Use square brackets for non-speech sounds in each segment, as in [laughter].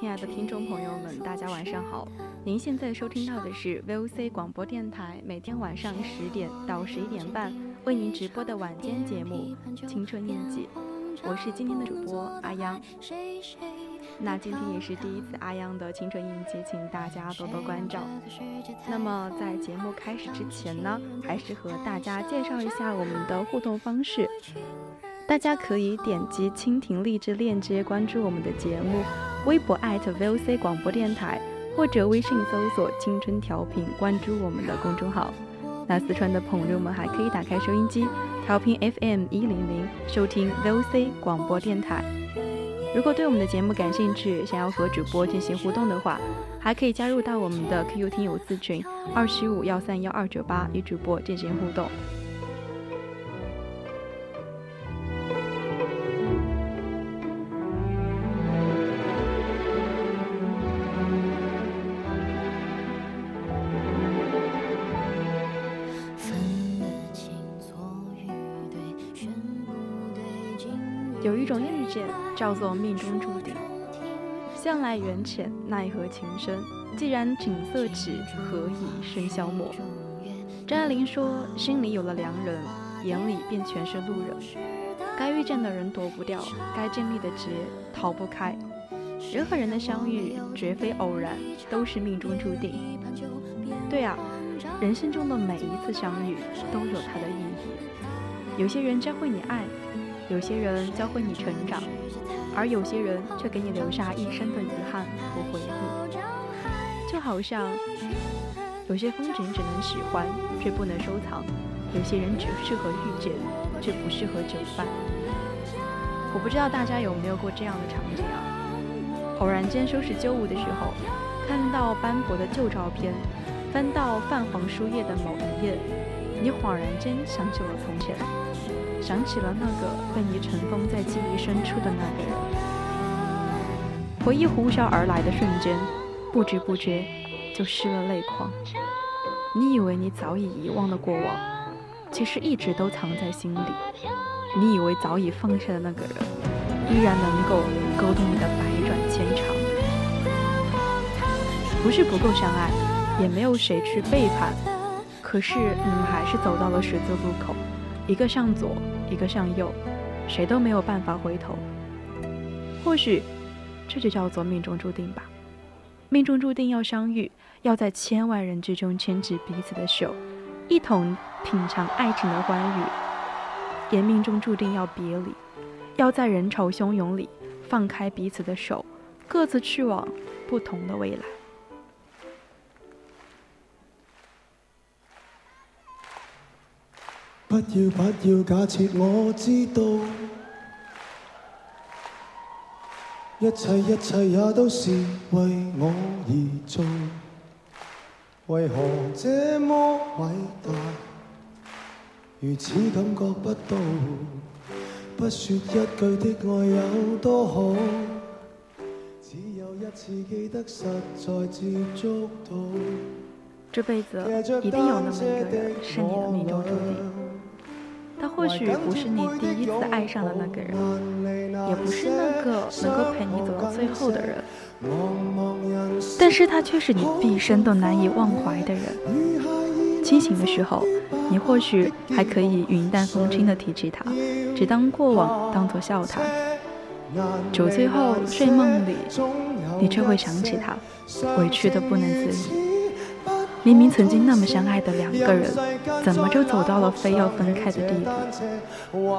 亲爱的听众朋友们，大家晚上好。您现在收听到的是 VOC 广播电台，每天晚上十点到十一点半为您直播的晚间节目《青春印记》，我是今天的主播阿央。那今天也是第一次阿央的青春印记，请大家多多关照。那么在节目开始之前呢，还是和大家介绍一下我们的互动方式。大家可以点击蜻蜓荔枝链接关注我们的节目，微博 @VOC 广播电台，或者微信搜索“青春调频”关注我们的公众号。那四川的朋友们还可以打开收音机，调频 FM 一零零，收听 VOC 广播电台。如果对我们的节目感兴趣，想要和主播进行互动的话，还可以加入到我们的 QQ 听友四群二七五幺三幺二九八，与主播进行互动。叫做命中注定，向来缘浅，奈何情深。既然景色只，何以笙箫默？张爱玲说：“心里有了良人，眼里便全是路人。该遇见的人躲不掉，该经历的劫逃不开。人和人的相遇绝非偶然，都是命中注定。”对啊，人生中的每一次相遇都有它的意义。有些人教会你爱。有些人教会你成长，而有些人却给你留下一生的遗憾和回忆。就好像有些风景只能喜欢，却不能收藏；有些人只适合遇见，却不适合久伴。我不知道大家有没有过这样的场景啊？偶然间收拾旧物的时候，看到斑驳的旧照片，翻到泛黄书页的某一页，你恍然间想起了从前。想起了那个被你尘封在记忆深处的那个人，回忆呼啸而来的瞬间，不知不觉就湿了泪眶。你以为你早已遗忘了过往，其实一直都藏在心里。你以为早已放下的那个人，依然能够勾动你的百转千长。不是不够相爱，也没有谁去背叛，可是你们还是走到了十字路口。一个向左，一个向右，谁都没有办法回头。或许，这就叫做命中注定吧。命中注定要相遇，要在千万人之中牵起彼此的手，一同品尝爱情的欢愉；也命中注定要别离，要在人潮汹涌里放开彼此的手，各自去往不同的未来。不要不要假设我知道，一切一切也都是为我而做。为何这么伟大，如此感觉不到？不说一句的爱有多好，只有一次记得实在接触到。这辈子一定有那么一个人是你的命中注定。他或许不是你第一次爱上的那个人，也不是那个能够陪你走到最后的人，但是他却是你毕生都难以忘怀的人。清醒的时候，你或许还可以云淡风轻地提起他，只当过往，当作笑谈。酒醉后睡梦里，你却会想起他，委屈的不能自已。明明曾经那么相爱的两个人，怎么就走到了非要分开的地步？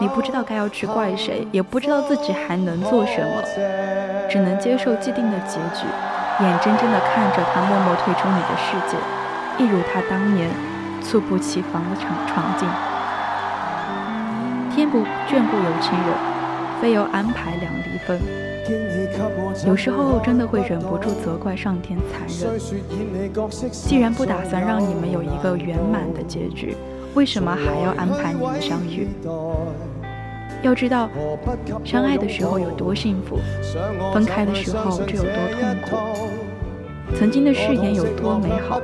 你不知道该要去怪谁，也不知道自己还能做什么，只能接受既定的结局，眼睁睁地看着他默默退出你的世界，一如他当年猝不及防的闯闯进。天不眷顾有情人，非要安排两离分。有时候真的会忍不住责怪上天残忍。既然不打算让你们有一个圆满的结局，为什么还要安排你们相遇？要知道，相爱的时候有多幸福，分开的时候就有多痛苦。曾经的誓言有多美好，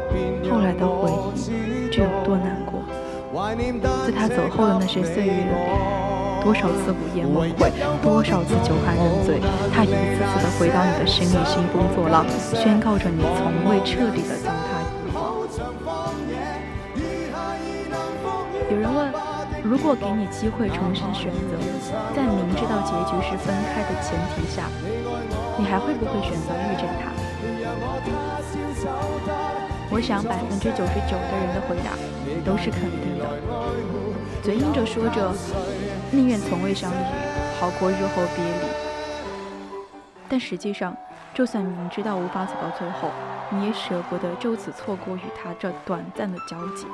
后来的回忆就有多难过。在他走后的那些岁月里。多少次午夜梦回，多少次酒酣人醉，他一次次的回到你的心里，兴风作浪，宣告着你从未彻底的将他遗忘。有人问，如果给你机会重新选择，在明知道结局是分开的前提下，你还会不会选择遇见他？我想百分之九十九的人的回答都是肯定的，嘴硬着说着。宁愿从未相遇，好过日后别离。但实际上，就算明知道无法走到最后，你也舍不得就此错过与他这短暂的交集。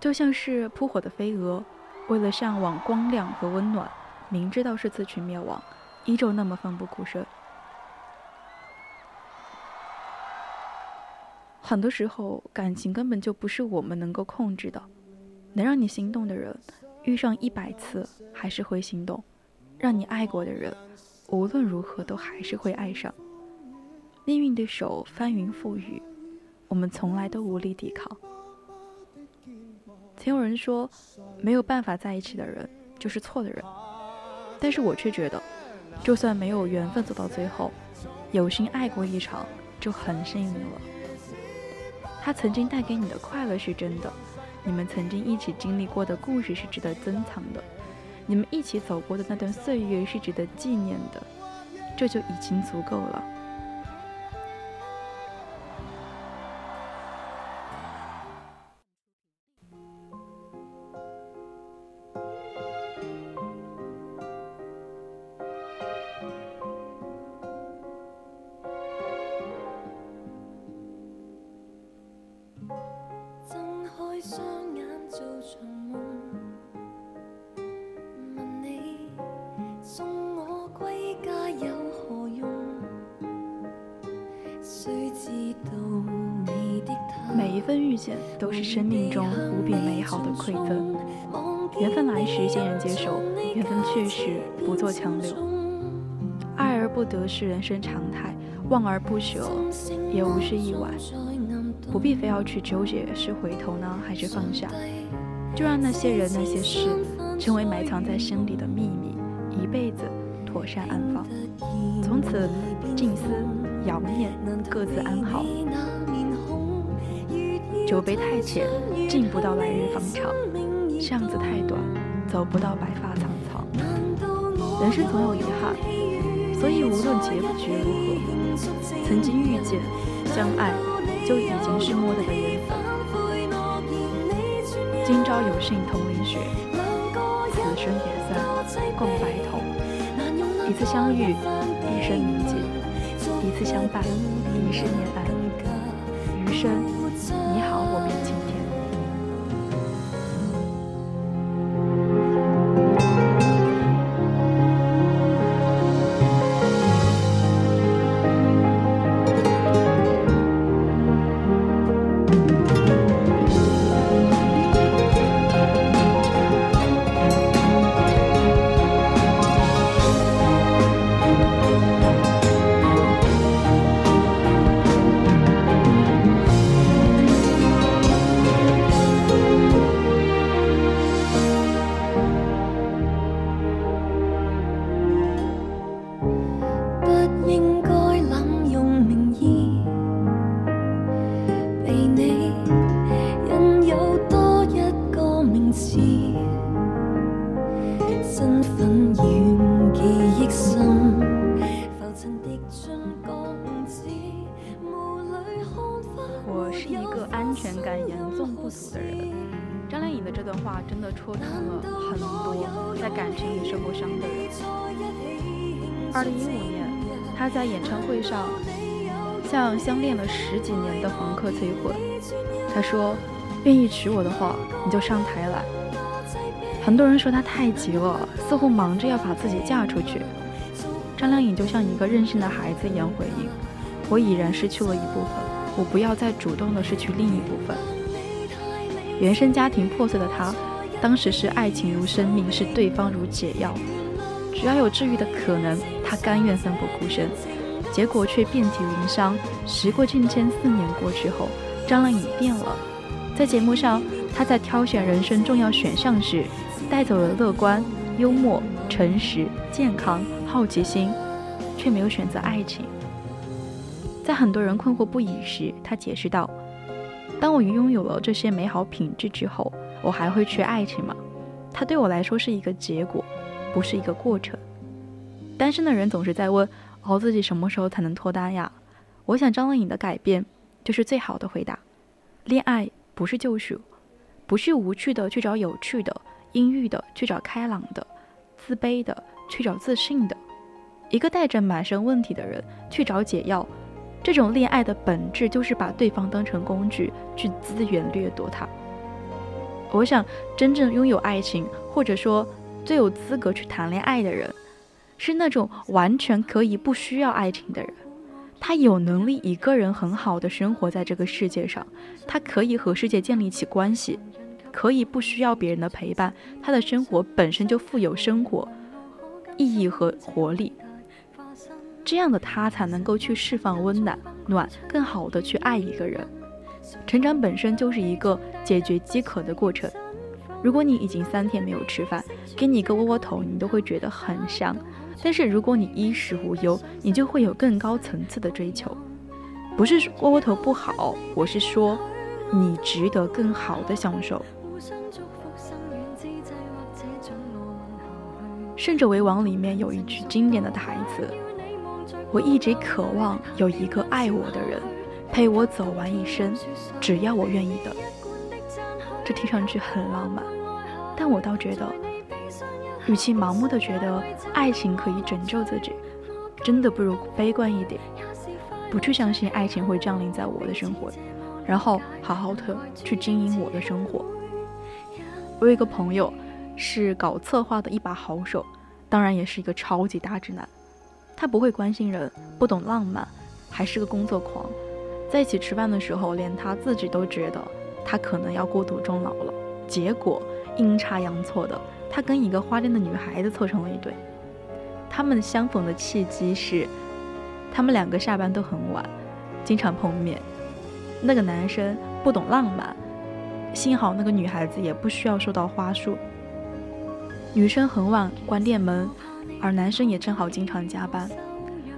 就像是扑火的飞蛾，为了向往光亮和温暖，明知道是自取灭亡，依旧那么奋不顾身。很多时候，感情根本就不是我们能够控制的。能让你心动的人，遇上一百次还是会心动；让你爱过的人，无论如何都还是会爱上。命运的手翻云覆雨，我们从来都无力抵抗。曾有人说，没有办法在一起的人就是错的人，但是我却觉得，就算没有缘分走到最后，有心爱过一场就很幸运了。他曾经带给你的快乐是真的，你们曾经一起经历过的故事是值得珍藏的，你们一起走过的那段岁月是值得纪念的，这就已经足够了。馈赠，缘分来时欣然接受，缘分去时不做强留。爱而不得是人生常态，望而不舍也无需意外，不必非要去纠结是回头呢还是放下，就让那些人那些事成为埋藏在心里的秘密，一辈子妥善安放，从此静思遥念，各自安好。酒杯太浅，敬不到来日方长；巷子太短，走不到白发苍苍。人生总有遗憾，所以无论结局如何，曾经遇见、相爱，就已经是莫大的缘分。今朝有幸同淋雪，此生也算共白头。一次相遇，一生铭记；一次相伴，一世念爱。张靓颖的这段话真的戳中了很多在感情里受过伤的人。二零一五年，她在演唱会上向相恋了十几年的黄克催婚，她说：“愿意娶我的话，你就上台来。”很多人说她太急了，似乎忙着要把自己嫁出去。张靓颖就像一个任性的孩子一样回应：“我已然失去了一部分，我不要再主动的失去另一部分。”原生家庭破碎的他，当时是爱情如生命，是对方如解药。只要有治愈的可能，他甘愿奋不顾身。结果却遍体鳞伤。时过境迁，四年过去后，张靓颖变了。在节目上，她在挑选人生重要选项时，带走了乐观、幽默、诚实、健康、好奇心，却没有选择爱情。在很多人困惑不已时，她解释道：“当我拥有了这些美好品质之后，我还会缺爱情吗？它对我来说是一个结果。”不是一个过程。单身的人总是在问：熬自己什么时候才能脱单呀？我想张靓颖的改变就是最好的回答。恋爱不是救赎，不是无趣的去找有趣的，阴郁的去找开朗的，自卑的去找自信的。一个带着满身问题的人去找解药，这种恋爱的本质就是把对方当成工具去资源掠夺他。我想，真正拥有爱情，或者说。最有资格去谈恋爱的人，是那种完全可以不需要爱情的人。他有能力一个人很好的生活在这个世界上，他可以和世界建立起关系，可以不需要别人的陪伴。他的生活本身就富有生活意义和活力。这样的他才能够去释放温暖，暖更好的去爱一个人。成长本身就是一个解决饥渴的过程。如果你已经三天没有吃饭，给你一个窝窝头，你都会觉得很香。但是如果你衣食无忧，你就会有更高层次的追求。不是窝窝头不好，我是说，你值得更好的享受。《胜者为王》里面有一句经典的台词：“我一直渴望有一个爱我的人，陪我走完一生，只要我愿意的。”这听上去很浪漫。但我倒觉得，与其盲目的觉得爱情可以拯救自己，真的不如悲观一点，不去相信爱情会降临在我的生活，然后好好的去经营我的生活。我有一个朋友，是搞策划的一把好手，当然也是一个超级大直男。他不会关心人，不懂浪漫，还是个工作狂。在一起吃饭的时候，连他自己都觉得他可能要孤独终老了。结果。阴差阳错的，他跟一个花店的女孩子凑成了一对。他们相逢的契机是，他们两个下班都很晚，经常碰面。那个男生不懂浪漫，幸好那个女孩子也不需要收到花束。女生很晚关店门，而男生也正好经常加班。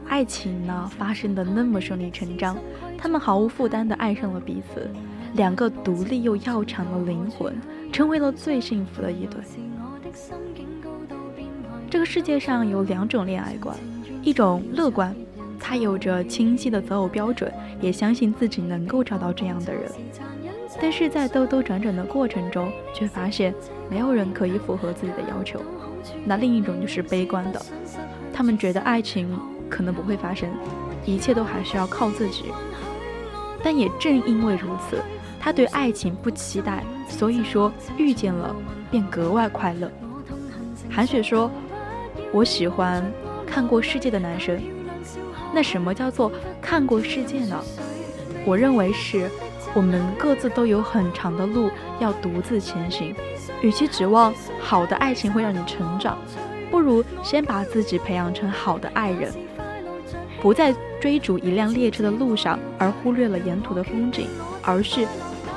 爱情呢，发生的那么顺理成章，他们毫无负担的爱上了彼此，两个独立又要强的灵魂。成为了最幸福的一对。这个世界上有两种恋爱观，一种乐观，他有着清晰的择偶标准，也相信自己能够找到这样的人。但是在兜兜转转的过程中，却发现没有人可以符合自己的要求。那另一种就是悲观的，他们觉得爱情可能不会发生，一切都还是要靠自己。但也正因为如此。他对爱情不期待，所以说遇见了便格外快乐。韩雪说：“我喜欢看过世界的男生。那什么叫做看过世界呢？我认为是我们各自都有很长的路要独自前行。与其指望好的爱情会让你成长，不如先把自己培养成好的爱人，不在追逐一辆列车的路上而忽略了沿途的风景，而是。”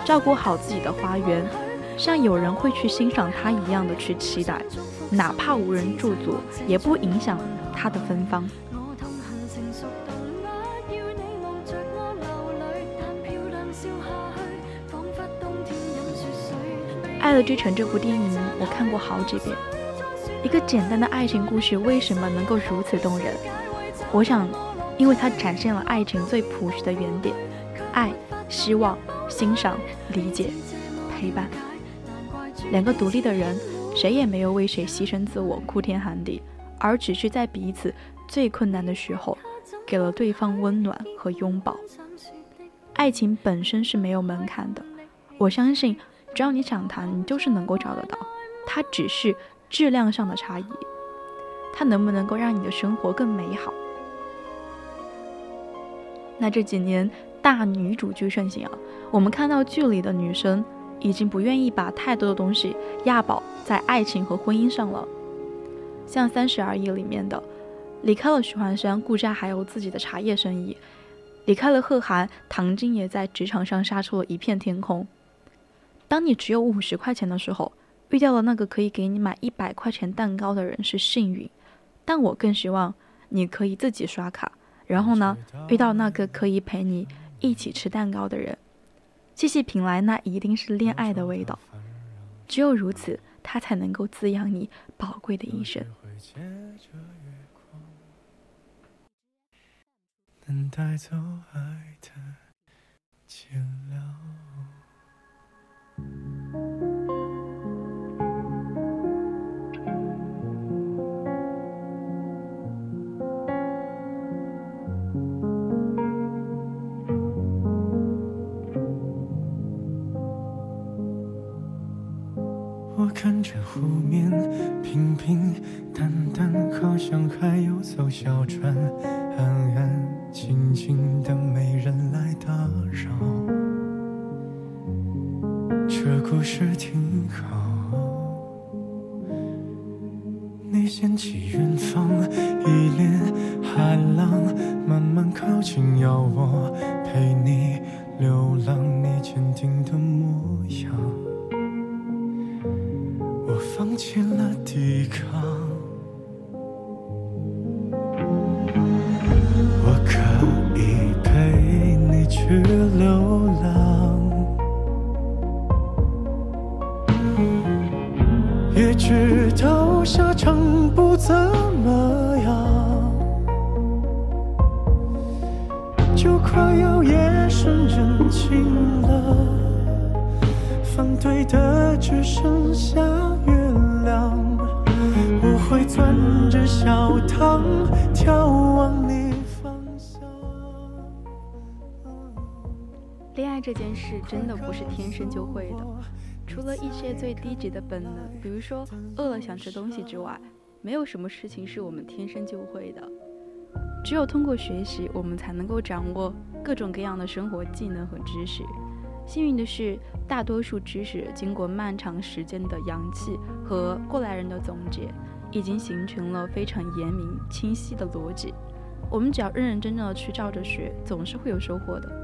照顾好自己的花园，像有人会去欣赏它一样的去期待，哪怕无人驻足，也不影响它的芬芳。《爱的之城》这部电影我看过好几遍。一个简单的爱情故事为什么能够如此动人？我想，因为它展现了爱情最朴实的原点：爱、希望。欣赏、理解、陪伴，两个独立的人，谁也没有为谁牺牲自我、哭天喊地，而只是在彼此最困难的时候，给了对方温暖和拥抱。爱情本身是没有门槛的，我相信，只要你想谈，你就是能够找得到。它只是质量上的差异，它能不能够让你的生活更美好？那这几年大女主剧盛行啊，我们看到剧里的女生已经不愿意把太多的东西押宝在爱情和婚姻上了。像《三十而已》里面的，离开了许幻山，顾佳还有自己的茶叶生意；离开了贺涵，唐晶也在职场上杀出了一片天空。当你只有五十块钱的时候，遇到了那个可以给你买一百块钱蛋糕的人是幸运，但我更希望你可以自己刷卡。然后呢，遇到那个可以陪你一起吃蛋糕的人，细细品来，那一定是恋爱的味道。只有如此，它才能够滋养你宝贵的一生。能带走爱的看着湖面平平淡淡，好像还有艘小船，安安静静的，没人来打扰。这故事挺好。你掀起远方一帘海浪，慢慢靠近，要我陪你流浪，你坚定的模样。放弃了抵抗，这件事真的不是天生就会的，除了一些最低级的本能，比如说饿了想吃东西之外，没有什么事情是我们天生就会的。只有通过学习，我们才能够掌握各种各样的生活技能和知识。幸运的是，大多数知识经过漫长时间的养气和过来人的总结。已经形成了非常严明、清晰的逻辑。我们只要认认真真的去照着学，总是会有收获的。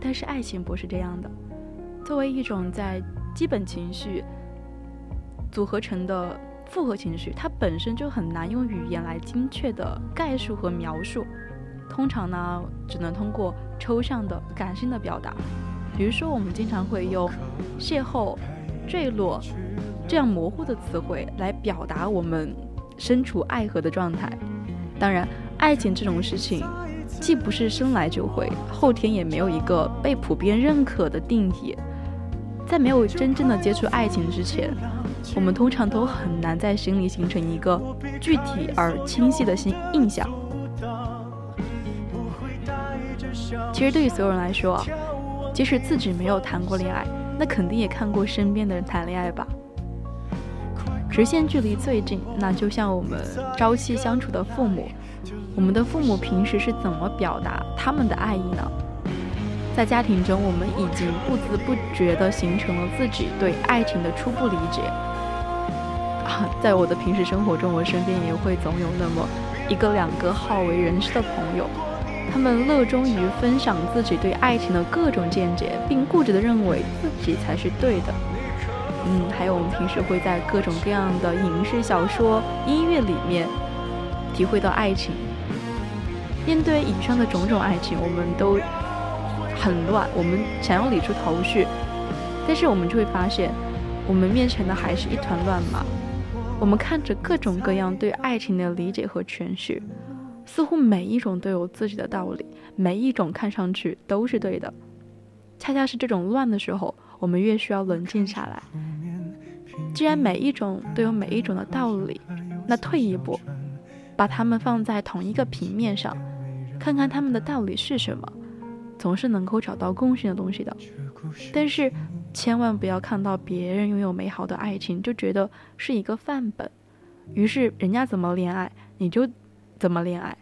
但是爱情不是这样的。作为一种在基本情绪组合成的复合情绪，它本身就很难用语言来精确的概述和描述。通常呢，只能通过抽象的、感性的表达。比如说，我们经常会用邂逅、坠落。这样模糊的词汇来表达我们身处爱河的状态。当然，爱情这种事情，既不是生来就会，后天也没有一个被普遍认可的定义。在没有真正的接触爱情之前，我们通常都很难在心里形成一个具体而清晰的心印象。其实，对于所有人来说，即使自己没有谈过恋爱，那肯定也看过身边的人谈恋爱吧。直线距离最近，那就像我们朝夕相处的父母，我们的父母平时是怎么表达他们的爱意呢？在家庭中，我们已经不知不觉地形成了自己对爱情的初步理解。啊，在我的平时生活中，我身边也会总有那么一个两个好为人师的朋友，他们乐衷于分享自己对爱情的各种见解，并固执地认为自己才是对的。嗯，还有我们平时会在各种各样的影视、小说、音乐里面体会到爱情。面对以上的种种爱情，我们都很乱，我们想要理出头绪，但是我们就会发现，我们面前的还是一团乱麻。我们看着各种各样对爱情的理解和诠释，似乎每一种都有自己的道理，每一种看上去都是对的。恰恰是这种乱的时候。我们越需要冷静下来。既然每一种都有每一种的道理，那退一步，把它们放在同一个平面上，看看他们的道理是什么，总是能够找到共性的东西的。但是，千万不要看到别人拥有美好的爱情就觉得是一个范本，于是人家怎么恋爱你就怎么恋爱。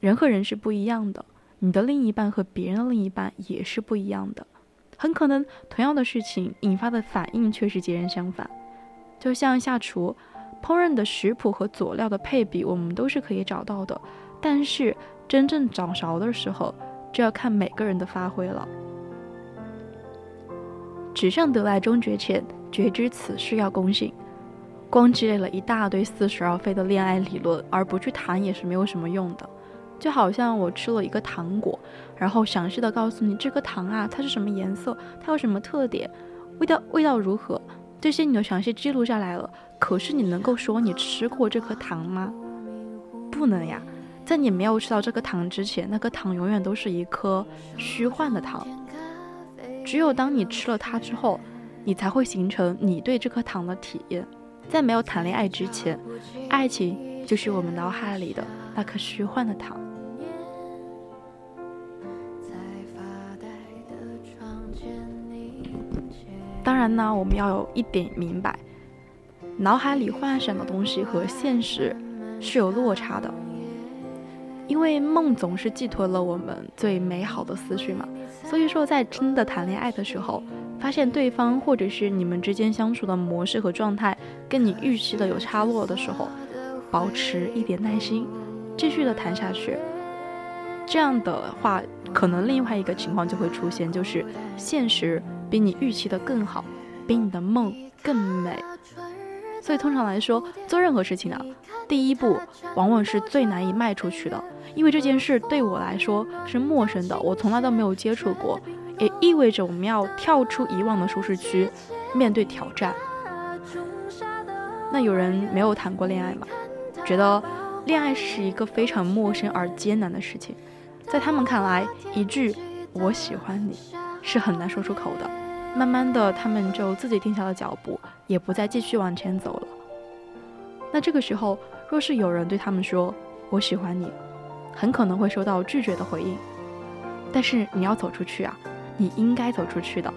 人和人是不一样的，你的另一半和别人的另一半也是不一样的，很可能同样的事情引发的反应却是截然相反。就像下厨，烹饪的食谱和佐料的配比我们都是可以找到的，但是真正掌勺的时候就要看每个人的发挥了。纸上得来终觉浅，绝知此事要躬行。光积累了一大堆似是而非的恋爱理论，而不去谈也是没有什么用的。就好像我吃了一个糖果，然后详细的告诉你这颗糖啊，它是什么颜色，它有什么特点，味道味道如何，这些你都详细记录下来了。可是你能够说你吃过这颗糖吗？不能呀，在你没有吃到这颗糖之前，那颗糖永远都是一颗虚幻的糖。只有当你吃了它之后，你才会形成你对这颗糖的体验。在没有谈恋爱之前，爱情就是我们脑海里的那颗虚幻的糖。当然呢，我们要有一点明白，脑海里幻想的东西和现实是有落差的，因为梦总是寄托了我们最美好的思绪嘛。所以说，在真的谈恋爱的时候，发现对方或者是你们之间相处的模式和状态跟你预期的有差落的时候，保持一点耐心，继续的谈下去。这样的话，可能另外一个情况就会出现，就是现实。比你预期的更好，比你的梦更美。所以通常来说，做任何事情啊，第一步往往是最难以迈出去的，因为这件事对我来说是陌生的，我从来都没有接触过，也意味着我们要跳出以往的舒适区，面对挑战。那有人没有谈过恋爱吗？觉得恋爱是一个非常陌生而艰难的事情，在他们看来，一句“我喜欢你”是很难说出口的。慢慢的，他们就自己停下了脚步，也不再继续往前走了。那这个时候，若是有人对他们说“我喜欢你”，很可能会收到拒绝的回应。但是你要走出去啊，你应该走出去的，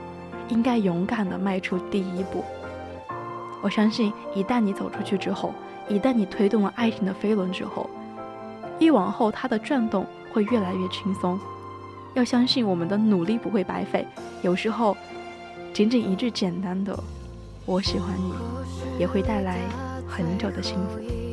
应该勇敢的迈出第一步。我相信，一旦你走出去之后，一旦你推动了爱情的飞轮之后，一往后它的转动会越来越轻松。要相信我们的努力不会白费，有时候。仅仅一句简单的“我喜欢你”，也会带来很久的幸福。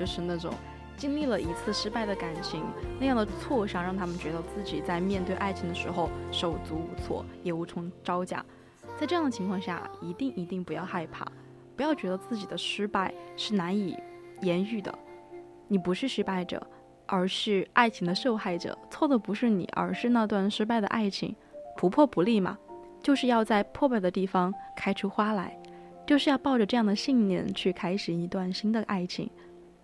就是那种经历了一次失败的感情那样的挫伤，让他们觉得自己在面对爱情的时候手足无措，也无从招架。在这样的情况下，一定一定不要害怕，不要觉得自己的失败是难以言喻的。你不是失败者，而是爱情的受害者。错的不是你，而是那段失败的爱情。不破不立嘛，就是要在破败的地方开出花来。就是要抱着这样的信念去开始一段新的爱情。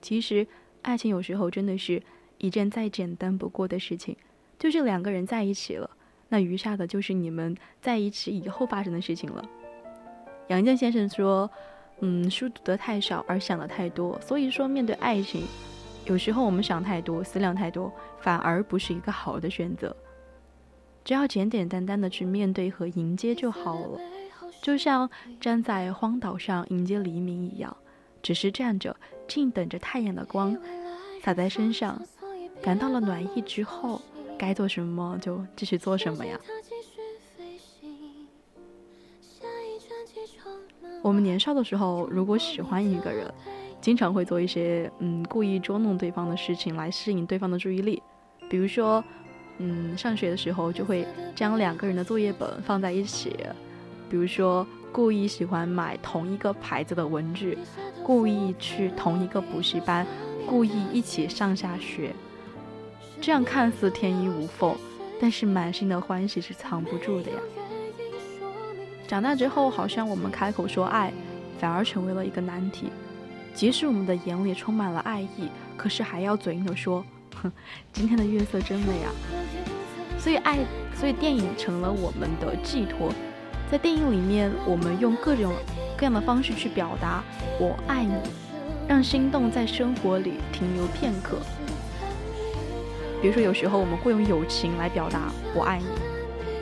其实，爱情有时候真的是一件再简单不过的事情，就是两个人在一起了，那余下的就是你们在一起以后发生的事情了。杨绛先生说：“嗯，书读得太少而想得太多，所以说面对爱情，有时候我们想太多、思量太多，反而不是一个好的选择。只要简简单单的去面对和迎接就好了，就像站在荒岛上迎接黎明一样，只是站着，静等着太阳的光洒在身上，感到了暖意之后，该做什么就继续做什么呀。我们年少的时候，如果喜欢一个人，经常会做一些嗯故意捉弄对方的事情来吸引对方的注意力，比如说，嗯上学的时候就会将两个人的作业本放在一起，比如说故意喜欢买同一个牌子的文具，故意去同一个补习班，故意一起上下学，这样看似天衣无缝，但是满心的欢喜是藏不住的呀。长大之后，好像我们开口说爱，反而成为了一个难题。即使我们的眼里充满了爱意，可是还要嘴硬的说：“哼，今天的月色真美啊。”所以爱，所以电影成了我们的寄托。在电影里面，我们用各种各样的方式去表达“我爱你”，让心动在生活里停留片刻。比如说，有时候我们会用友情来表达“我爱你”。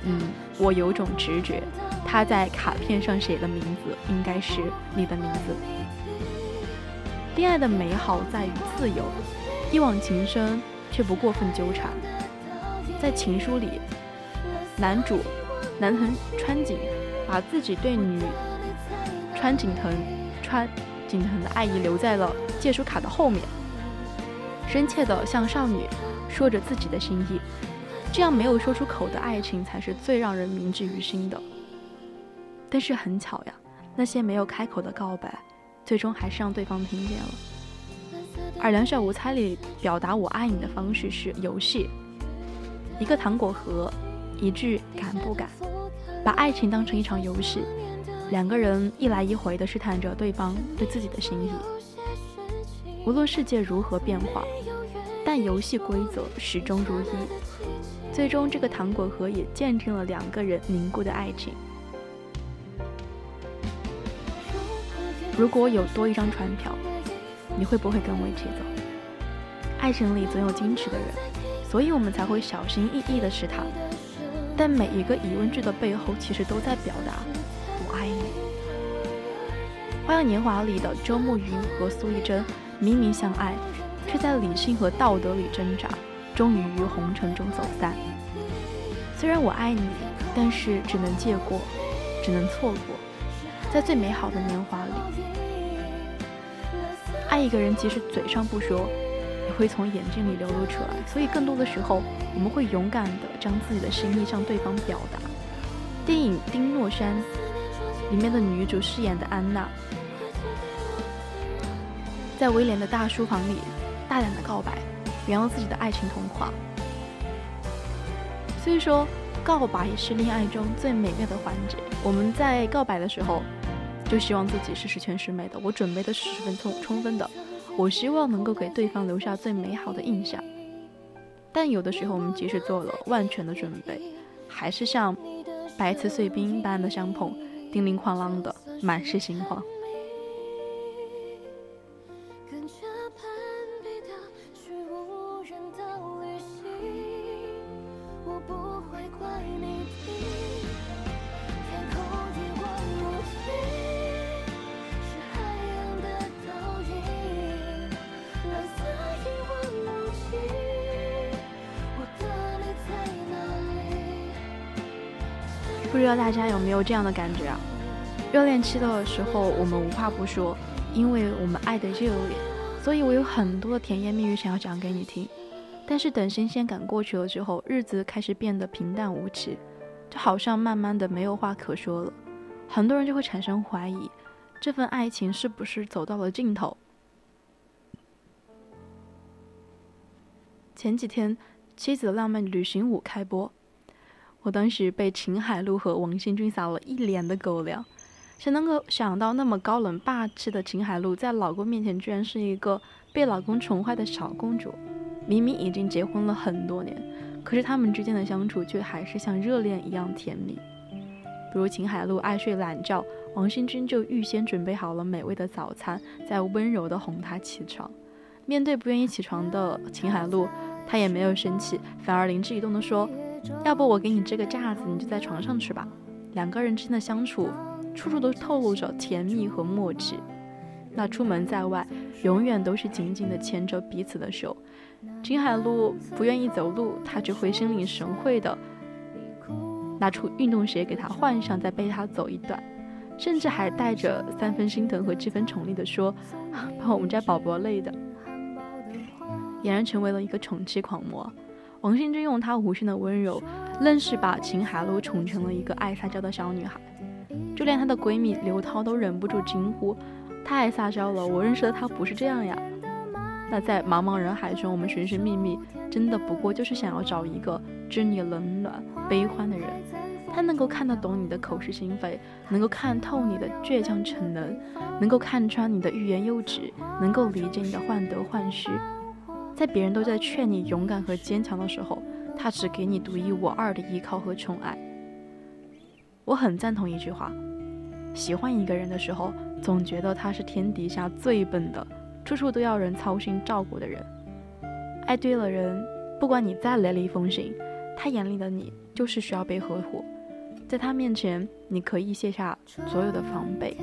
嗯，我有种直觉。他在卡片上写的名字应该是你的名字。恋爱的美好在于自由，一往情深却不过分纠缠。在情书里，男主南藤川景把自己对女川景藤川景藤的爱意留在了借书卡的后面，深切地向少女说着自己的心意。这样没有说出口的爱情，才是最让人铭记于心的。但是很巧呀，那些没有开口的告白，最终还是让对方听见了。而《两小无猜》里表达我爱你的方式是游戏，一个糖果盒，一句敢不敢，把爱情当成一场游戏，两个人一来一回的试探着对方对自己的心意。无论世界如何变化，但游戏规则始终如一。最终，这个糖果盒也见证了两个人凝固的爱情。如果有多一张船票，你会不会跟我一起走？爱情里总有矜持的人，所以我们才会小心翼翼的试探。但每一个疑问句的背后，其实都在表达“我爱你”。《花样年华》里的周慕云和苏艺珍明明相爱，却在理性和道德里挣扎，终于于红尘中走散。虽然我爱你，但是只能借过，只能错过。在最美好的年华里，爱一个人，即使嘴上不说，会从眼睛里流露出来。所以，更多的时候，我们会勇敢地将自己的心意向对方表达。电影《丁诺山》里面的女主饰演的安娜，在威廉的大书房里大胆的告白，圆了自己的爱情童话。所以说，告白是恋爱中最美妙的环节。我们在告白的时候。就希望自己是十全十美的，我准备的是十分充充分的，我希望能够给对方留下最美好的印象。但有的时候，我们即使做了万全的准备，还是像白瓷碎冰般的相碰，叮铃哐啷的，满是心慌。大家有没有这样的感觉啊？热恋期的时候，我们无话不说，因为我们爱的热烈，所以我有很多的甜言蜜语想要讲给你听。但是等新鲜感过去了之后，日子开始变得平淡无奇，就好像慢慢的没有话可说了。很多人就会产生怀疑，这份爱情是不是走到了尽头？前几天，《妻子的浪漫旅行五》开播。我当时被秦海璐和王心君撒了一脸的狗粮，谁能够想到那么高冷霸气的秦海璐，在老公面前居然是一个被老公宠坏的小公主？明明已经结婚了很多年，可是他们之间的相处却还是像热恋一样甜蜜。比如秦海璐爱睡懒觉，王新军就预先准备好了美味的早餐，在温柔地哄她起床。面对不愿意起床的秦海璐，他也没有生气，反而灵机一动地说：“要不我给你支个架子，你就在床上吃吧。”两个人之间的相处，处处都透露着甜蜜和默契。那出门在外，永远都是紧紧的牵着彼此的手。秦海璐不愿意走路，他就会心领神会的拿出运动鞋给他换上，再背他走一段。甚至还带着三分心疼和几分宠溺的说：“ [laughs] 把我们家宝宝累的。”俨然成为了一个宠妻狂魔。王新军用她无限的温柔，愣是把秦海璐宠成了一个爱撒娇的小女孩。就连她的闺蜜刘涛都忍不住惊呼：“太撒娇了，我认识的她不是这样呀。”那在茫茫人海中，我们寻寻觅觅，真的不过就是想要找一个知你冷暖悲欢的人。他能够看得懂你的口是心非，能够看透你的倔强逞能，能够看穿你的欲言又止，能够理解你的患得患失。在别人都在劝你勇敢和坚强的时候，他只给你独一无二的依靠和宠爱。我很赞同一句话：喜欢一个人的时候，总觉得他是天底下最笨的，处处都要人操心照顾的人。爱对了人，不管你再雷厉风行，他眼里的你就是需要被呵护。在他面前，你可以卸下所有的防备，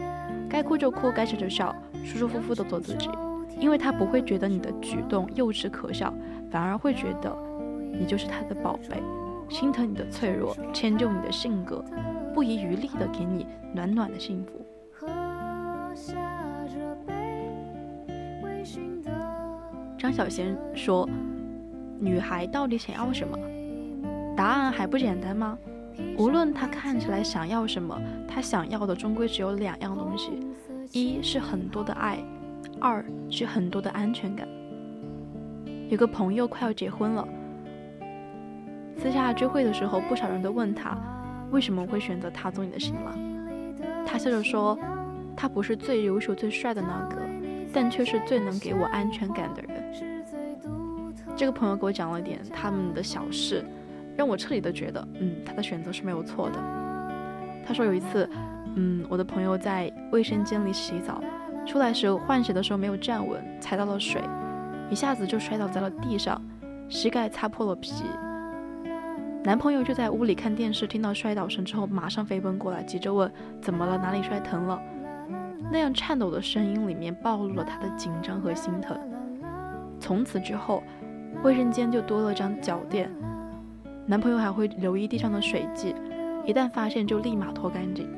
该哭就哭，该笑就笑，舒舒服服的做自己。因为他不会觉得你的举动幼稚可笑，反而会觉得你就是他的宝贝，心疼你的脆弱，迁就你的性格，不遗余力的给你暖暖的幸福。张小娴说：“女孩到底想要什么？答案还不简单吗？”无论他看起来想要什么，他想要的终归只有两样东西：一是很多的爱，二是很多的安全感。有个朋友快要结婚了，私下聚会的时候，不少人都问他为什么会选择他做你的新郎。他笑着说：“他不是最优秀、最帅的那个，但却是最能给我安全感的人。”这个朋友给我讲了点他们的小事。让我彻底的觉得，嗯，他的选择是没有错的。他说有一次，嗯，我的朋友在卫生间里洗澡，出来时换鞋的时候没有站稳，踩到了水，一下子就摔倒在了地上，膝盖擦破了皮。男朋友就在屋里看电视，听到摔倒声之后，马上飞奔过来，急着问怎么了，哪里摔疼了？那样颤抖的声音里面暴露了他的紧张和心疼。从此之后，卫生间就多了张脚垫。男朋友还会留意地上的水迹，一旦发现就立马拖干净。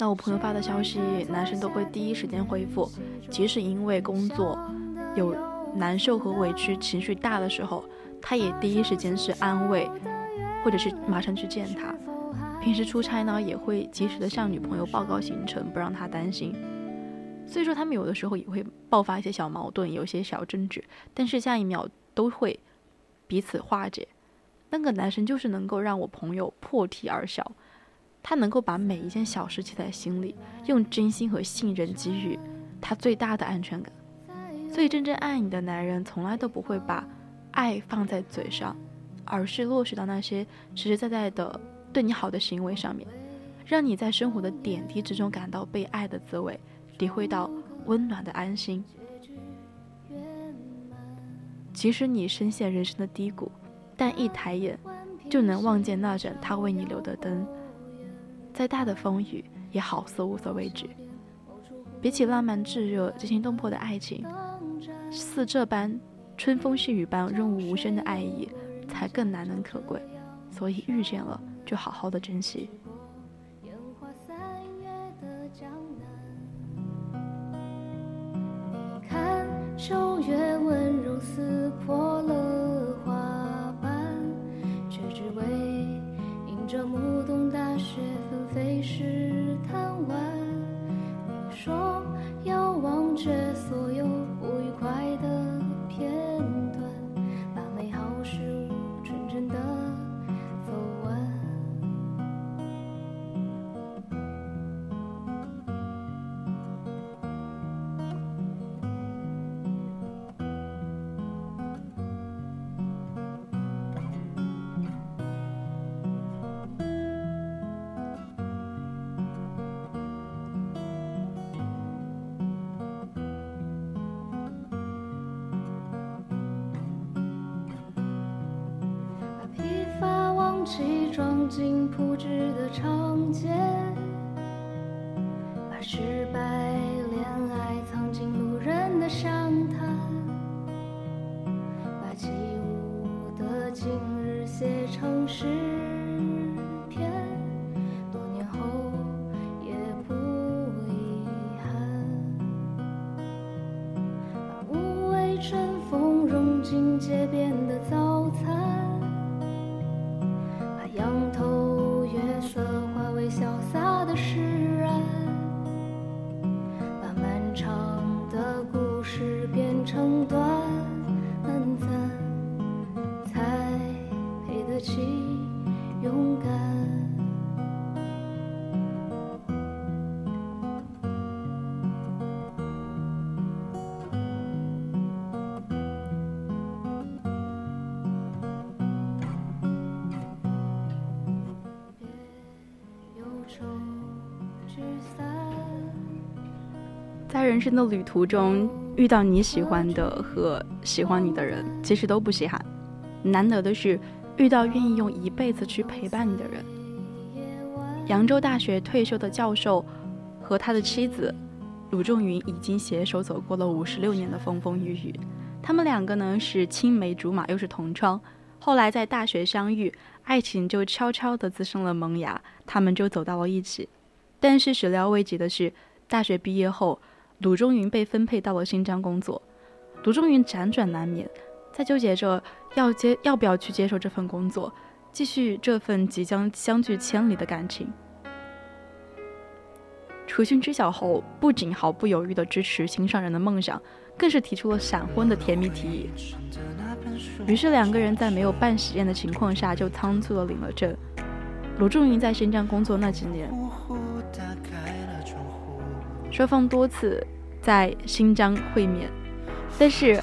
那我朋友发的消息，男生都会第一时间回复，即使因为工作有难受和委屈，情绪大的时候，他也第一时间是安慰，或者是马上去见他。平时出差呢，也会及时的向女朋友报告行程，不让她担心。所以说他们有的时候也会爆发一些小矛盾，有些小争执，但是下一秒都会。彼此化解，那个男生就是能够让我朋友破涕而笑，他能够把每一件小事记在心里，用真心和信任给予他最大的安全感。所以，真正爱你的男人从来都不会把爱放在嘴上，而是落实到那些实实在在的对你好的行为上面，让你在生活的点滴之中感到被爱的滋味，体会到温暖的安心。即使你深陷人生的低谷，但一抬眼就能望见那盏他为你留的灯。再大的风雨也好似无所畏惧。比起浪漫炙热、惊心动魄的爱情，似这般春风细雨般润物无声的爱意，才更难能可贵。所以遇见了，就好好的珍惜。秋月温柔撕破了这暮冬大雪纷飞时贪玩。你说要忘却所有不愉快的人生的旅途中，遇到你喜欢的和喜欢你的人，其实都不稀罕。难得的是，遇到愿意用一辈子去陪伴你的人。扬州大学退休的教授和他的妻子鲁仲云已经携手走过了五十六年的风风雨雨。他们两个呢是青梅竹马，又是同窗。后来在大学相遇，爱情就悄悄地滋生了萌芽，他们就走到了一起。但是始料未及的是，大学毕业后，鲁中云被分配到了新疆工作。鲁中云辗转难眠，在纠结着要接要不要去接受这份工作，继续这份即将相距千里的感情。楚勋知晓后，不仅毫不犹豫地支持心上人的梦想，更是提出了闪婚的甜蜜提议。于是两个人在没有办喜宴的情况下，就仓促地领了证。鲁仲云在新疆工作那几年，双方多次在新疆会面，但是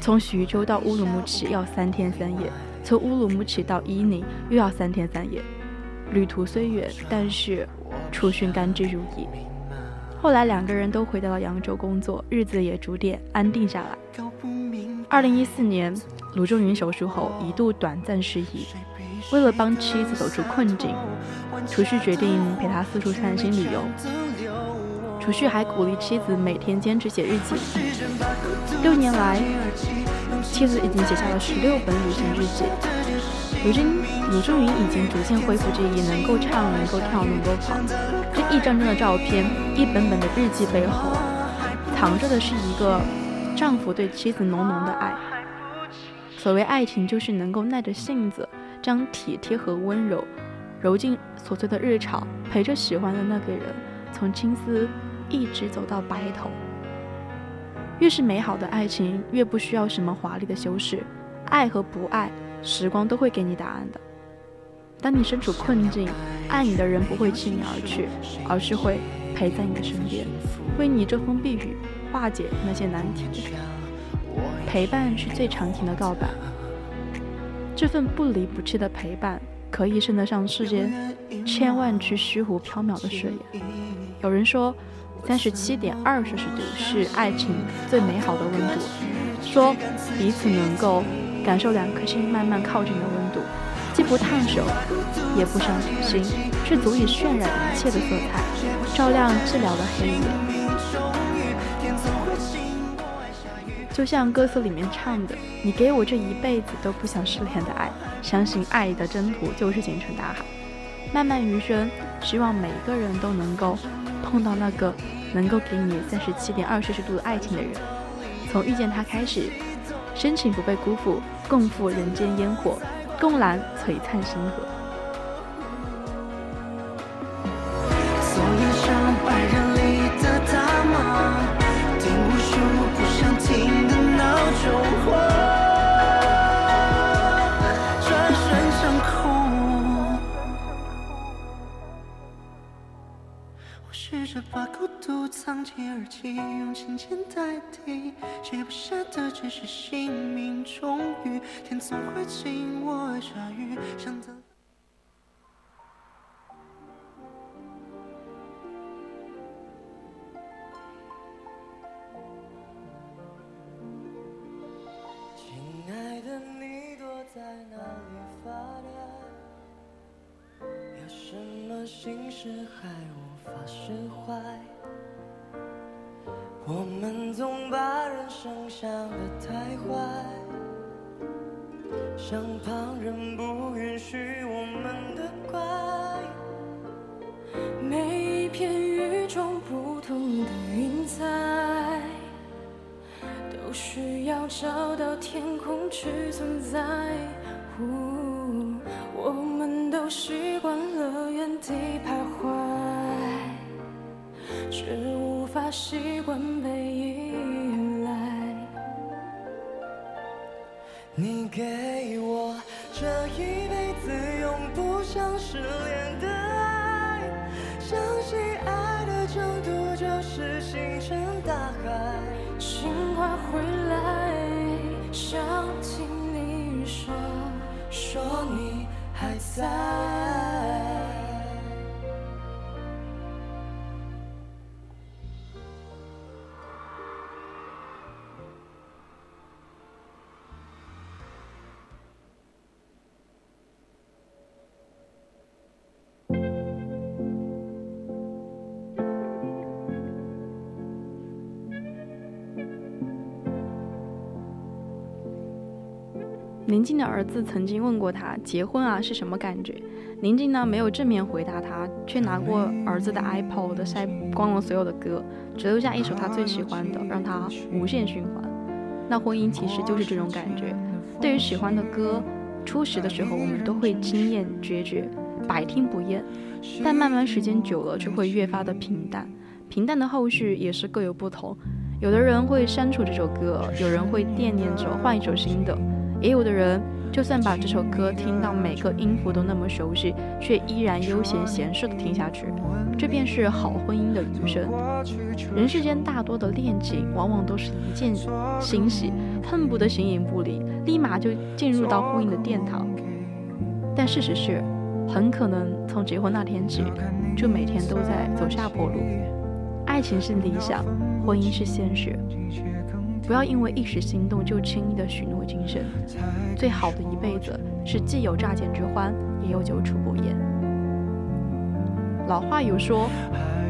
从徐州到乌鲁木齐要三天三夜，从乌鲁木齐到伊宁又要三天三夜。旅途虽远，但是楚勋甘之如饴。后来两个人都回到了扬州工作，日子也逐渐安定下来。二零一四年，鲁仲云手术后一度短暂失忆，为了帮妻子走出困境，楚旭决定陪她四处散心旅游。楚旭还鼓励妻子每天坚持写日记。六年来，妻子已经写下了十六本旅行日记。如今，鲁仲云已经逐渐恢复记忆，能够唱，能够跳，能够跑。这一张张的照片，一本本的日记背后，藏着的是一个丈夫对妻子浓浓的爱。所谓爱情，就是能够耐着性子，将体贴和温柔揉进琐碎的日常，陪着喜欢的那个人，从青丝一直走到白头。越是美好的爱情，越不需要什么华丽的修饰，爱和不爱。时光都会给你答案的。当你身处困境，爱你的人不会弃你而去，而是会陪在你的身边，为你遮风避雨，化解那些难题。陪伴是最长情的告白，这份不离不弃的陪伴，可以称得上世间千万只虚无缥缈的誓言。有人说，三十七点二摄氏度是爱情最美好的温度，说彼此能够。感受两颗心慢慢靠近的温度，既不烫手，也不伤心，却足以渲染一切的色彩，照亮寂寥的黑夜。就像歌词里面唱的：“你给我这一辈子都不想失联的爱，相信爱的征途就是星辰大海。”漫漫余生，希望每个人都能够碰到那个能够给你三十七点二摄氏度的爱情的人，从遇见他开始。深情不被辜负，共赴人间烟火，共揽璀璨星河。把孤独藏进耳机，用琴键代替，写不下的只是姓名。终于，天总会晴，我爱下雨，想得。亲爱的，你躲在哪里发呆？是还法释怀。我们总把人生想得太坏，像旁人不允许我们的怪。每一片与众不同的云彩，都需要找到天空去存在。呜我们都习惯了原地徘徊，却无法习惯被依赖。你给我这一辈子永不想失联的爱，相信爱的征途就是星辰大海。请快回来，想听你说，说你还在。宁静的儿子曾经问过他结婚啊是什么感觉？宁静呢没有正面回答他，却拿过儿子的 iPod 晒光了所有的歌，只留下一首他最喜欢的，让他无限循环。那婚姻其实就是这种感觉。对于喜欢的歌，初始的时候我们都会惊艳决绝，百听不厌，但慢慢时间久了就会越发的平淡。平淡的后续也是各有不同，有的人会删除这首歌，有人会惦念着换一首新的。也有的人，就算把这首歌听到每个音符都那么熟悉，却依然悠闲闲适的听下去。这便是好婚姻的余生。人世间大多的恋情，往往都是一见欣喜，恨不得形影不离，立马就进入到婚姻的殿堂。但事实是，很可能从结婚那天起，就每天都在走下坡路。爱情是理想，婚姻是现实。不要因为一时心动就轻易的许诺今生。最好的一辈子是既有乍见之欢，也有久处不厌。老话有说：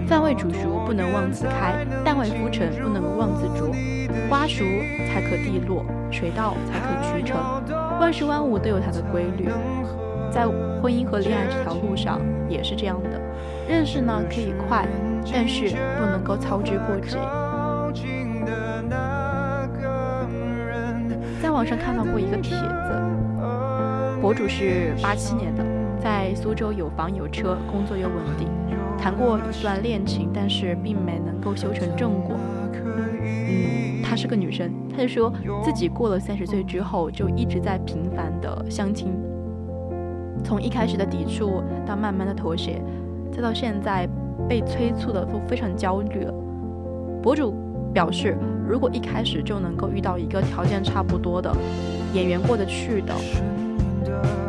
饭未煮熟不能妄自开，蛋未孵成不能妄自啄。瓜熟才可蒂落，水到才可渠成。万事万物都有它的规律，在婚姻和恋爱这条路上也是这样的。认识呢可以快，但是不能够操之过急。网上看到过一个帖子，博主是八七年的，在苏州有房有车，工作又稳定，谈过一段恋情，但是并没能够修成正果。嗯，她是个女生，她就说自己过了三十岁之后，就一直在频繁的相亲，从一开始的抵触，到慢慢的妥协，再到现在被催促的都非常焦虑了。博主表示。如果一开始就能够遇到一个条件差不多的、演员过得去的，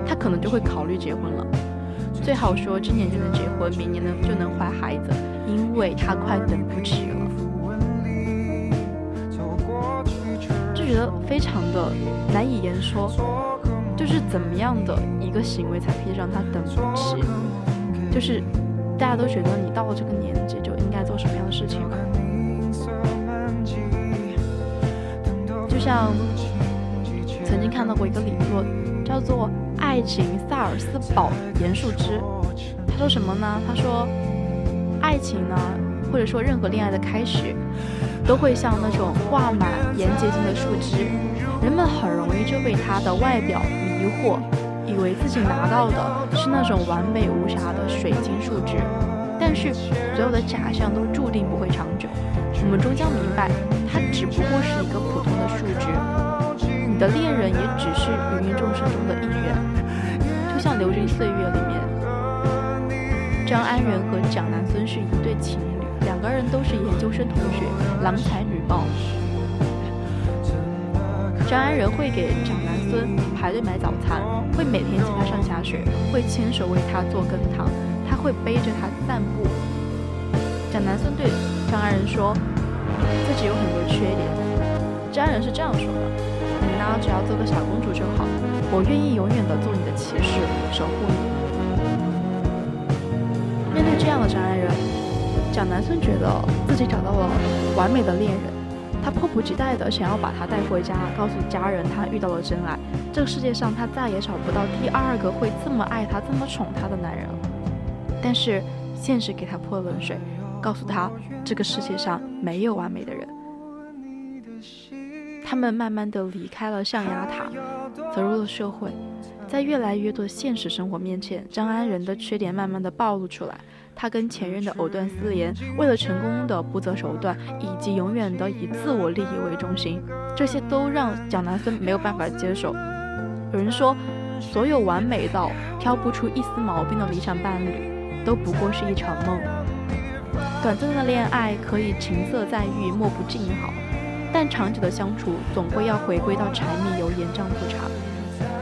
他可能就会考虑结婚了。最好说今年就能结婚，明年呢就能怀孩子，因为他快等不及了。就觉得非常的难以言说，就是怎么样的一个行为才可以让他等不起？就是大家都觉得你到了这个年纪就应该做什么样的事情？像曾经看到过一个理论，叫做爱情萨尔斯堡严树枝。他说什么呢？他说，爱情呢，或者说任何恋爱的开始，都会像那种挂满盐结晶的树枝，人们很容易就被它的外表迷惑，以为自己拿到的是那种完美无瑕的水晶树枝。但是所有的假象都注定不会长久，我们终将明白。它只不过是一个普通的数值，你的恋人也只是芸芸众生中的一员。就像《流金岁月》里面，张安仁和蒋南孙是一对情侣，两个人都是研究生同学，郎才女貌。张安仁会给蒋南孙排队买早餐，会每天接他上下学，会亲手为他做羹汤，他会背着他散步。蒋南孙对张安仁说。自己有很多缺点，家人是这样说的：你呢，只要做个小公主就好，我愿意永远的做你的骑士，守护你。面对这样的张爱人，蒋南孙觉得自己找到了完美的恋人，他迫不及待的想要把他带回家，告诉家人他遇到了真爱。这个世界上他再也找不到第二个会这么爱他、这么宠他的男人了。但是现实给他泼冷水，告诉他这个世界上没有完美的人。他们慢慢的离开了象牙塔，走入了社会。在越来越多的现实生活面前，张安仁的缺点慢慢的暴露出来。他跟前任的藕断丝连，为了成功的不择手段，以及永远的以自我利益为中心，这些都让蒋南孙没有办法接受。有人说，所有完美到挑不出一丝毛病的理想伴侣，都不过是一场梦。短暂的恋爱可以情色在欲，莫不静好，但长久的相处，总归要回归到柴米油盐酱醋茶。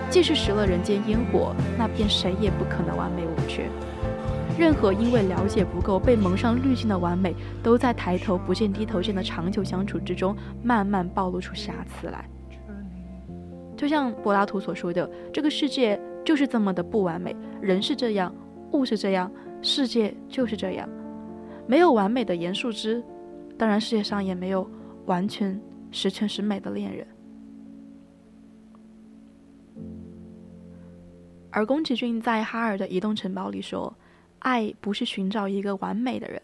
既是食了人间烟火，那便谁也不可能完美无缺。任何因为了解不够被蒙上滤镜的完美，都在抬头不见低头见的长久相处之中，慢慢暴露出瑕疵来。就像柏拉图所说的，这个世界就是这么的不完美，人是这样，物是这样，世界就是这样，没有完美的严树枝，当然世界上也没有完全十全十美的恋人。而宫崎骏在哈尔的移动城堡里说：“爱不是寻找一个完美的人，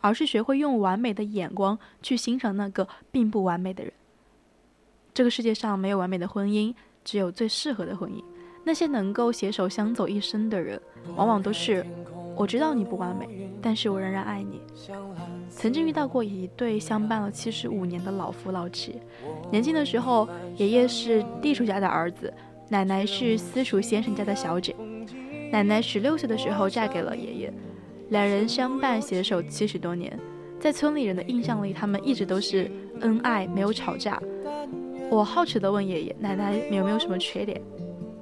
而是学会用完美的眼光去欣赏那个并不完美的人。这个世界上没有完美的婚姻，只有最适合的婚姻。那些能够携手相走一生的人，往往都是我知道你不完美，但是我仍然爱你。”曾经遇到过一对相伴了七十五年的老夫老妻，年轻的时候，爷爷是地主家的儿子。奶奶是私塾先生家的小姐，奶奶十六岁的时候嫁给了爷爷，两人相伴携手七十多年，在村里人的印象里，他们一直都是恩爱，没有吵架。我好奇地问爷爷，奶奶有没有什么缺点？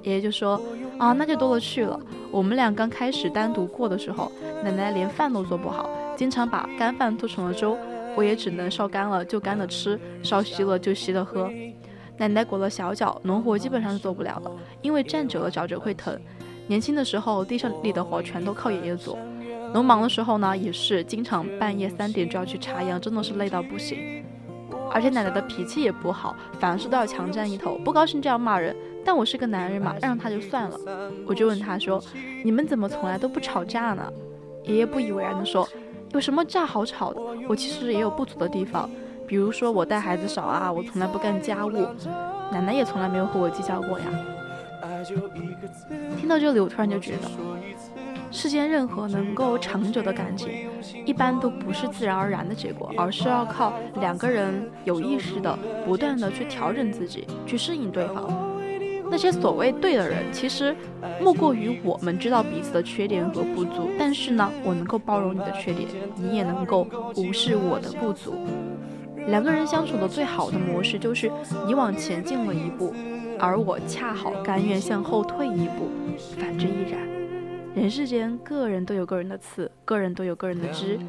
爷爷就说，啊，那就多了去了。我们俩刚开始单独过的时候，奶奶连饭都做不好，经常把干饭做成了粥，我也只能烧干了就干了吃，烧稀了就稀了喝。奶奶裹了小脚，农活基本上是做不了的，因为站久了脚趾会疼。年轻的时候，地上里的活全都靠爷爷做。农忙的时候呢，也是经常半夜三点就要去插秧，真的是累到不行。而且奶奶的脾气也不好，凡事都要强占一头，不高兴就要骂人。但我是个男人嘛，让他就算了。我就问他说：“你们怎么从来都不吵架呢？”爷爷不以为然地说：“有什么架好吵的？我其实也有不足的地方。”比如说我带孩子少啊，我从来不干家务，奶奶也从来没有和我计较过呀。听到这里，我突然就觉得，世间任何能够长久的感情，一般都不是自然而然的结果，而是要靠两个人有意识的、不断的去调整自己，去适应对方。那些所谓对的人，其实莫过于我们知道彼此的缺点和不足，但是呢，我能够包容你的缺点，你也能够无视我的不足。两个人相处的最好的模式就是你往前进了一步，而我恰好甘愿向后退一步，反之亦然。人世间，个人都有个人的刺，个人都有个人的枝。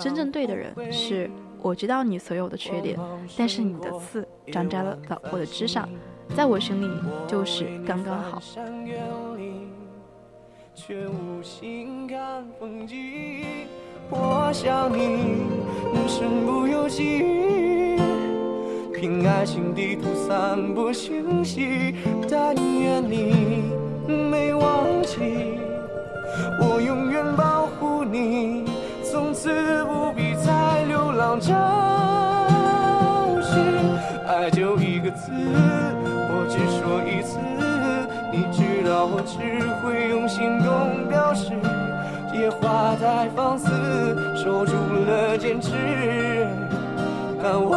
真正对的人是我知道你所有的缺点，但是你的刺长在了我的枝上，在我心里就是刚刚好。却无心看风景我想你，身不由己，凭爱情地图散播信息。但愿你没忘记，我永远保护你，从此不必再流浪我只会用行动表示。野花太放肆，守住了坚持。看我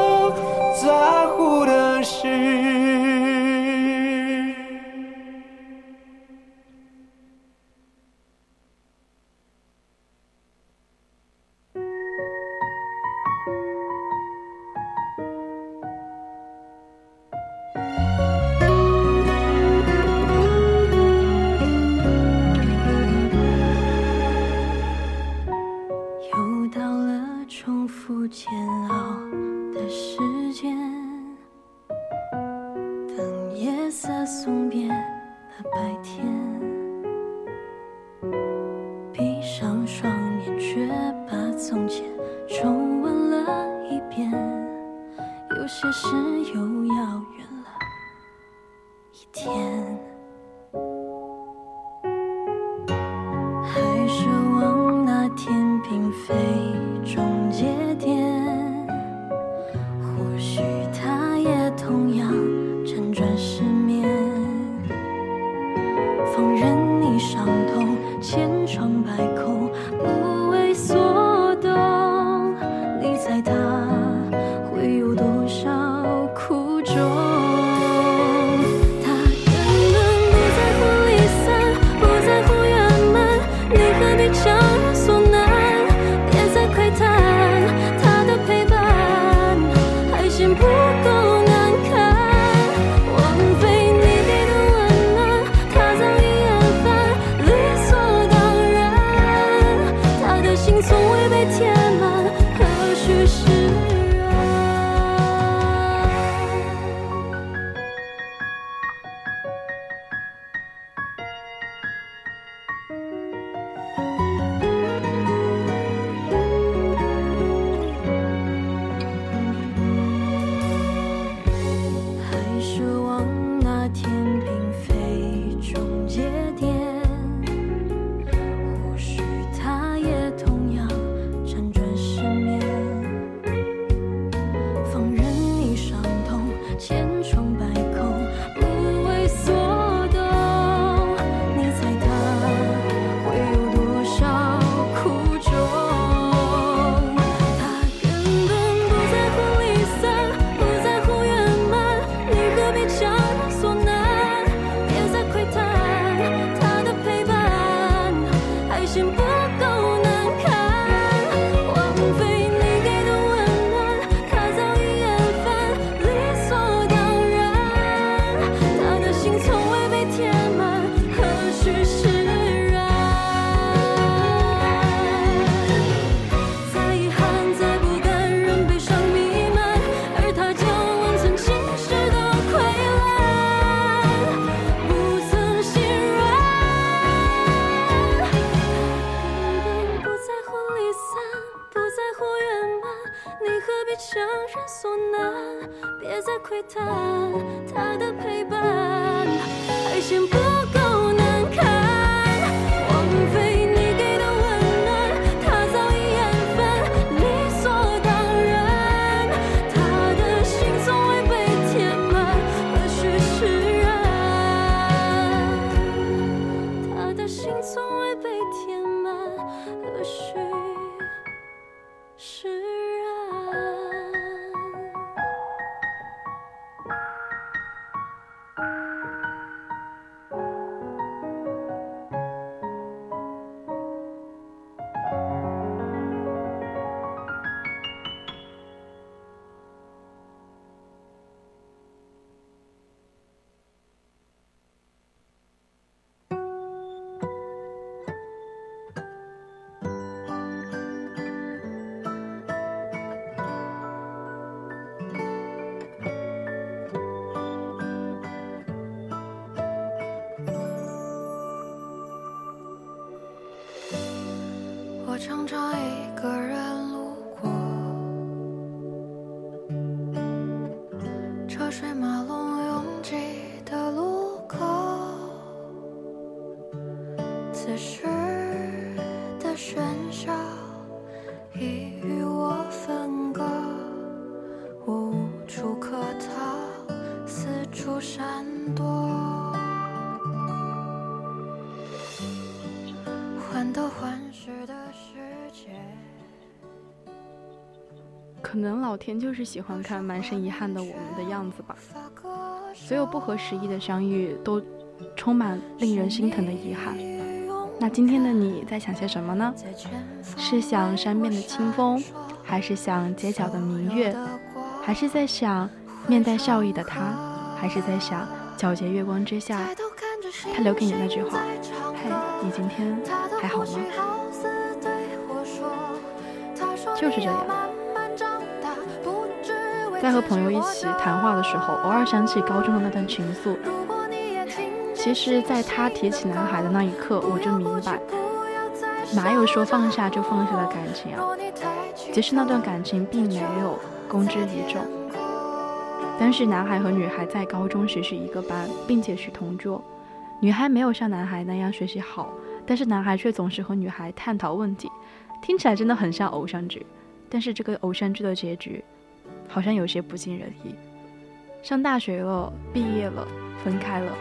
a jurar. 放任你伤痛千疮百孔不为所是张桌椅。能老天就是喜欢看满身遗憾的我们的样子吧。所有不合时宜的相遇，都充满令人心疼的遗憾。那今天的你在想些什么呢？是想山边的清风，还是想街角的明月，还是在想面带笑意的他，还是在想皎洁月光之下他留给你那句话：“嘿，你今天还好吗？”就是这样。在和朋友一起谈话的时候，偶尔想起高中的那段情愫。其实，在他提起男孩的那一刻，我就明白，哪有说放下就放下的感情啊？即使那段感情并没有公之于众，但是男孩和女孩在高中时是一个班，并且是同桌。女孩没有像男孩那样学习好，但是男孩却总是和女孩探讨问题，听起来真的很像偶像剧。但是这个偶像剧的结局。好像有些不尽人意。上大学了，毕业了，分开了。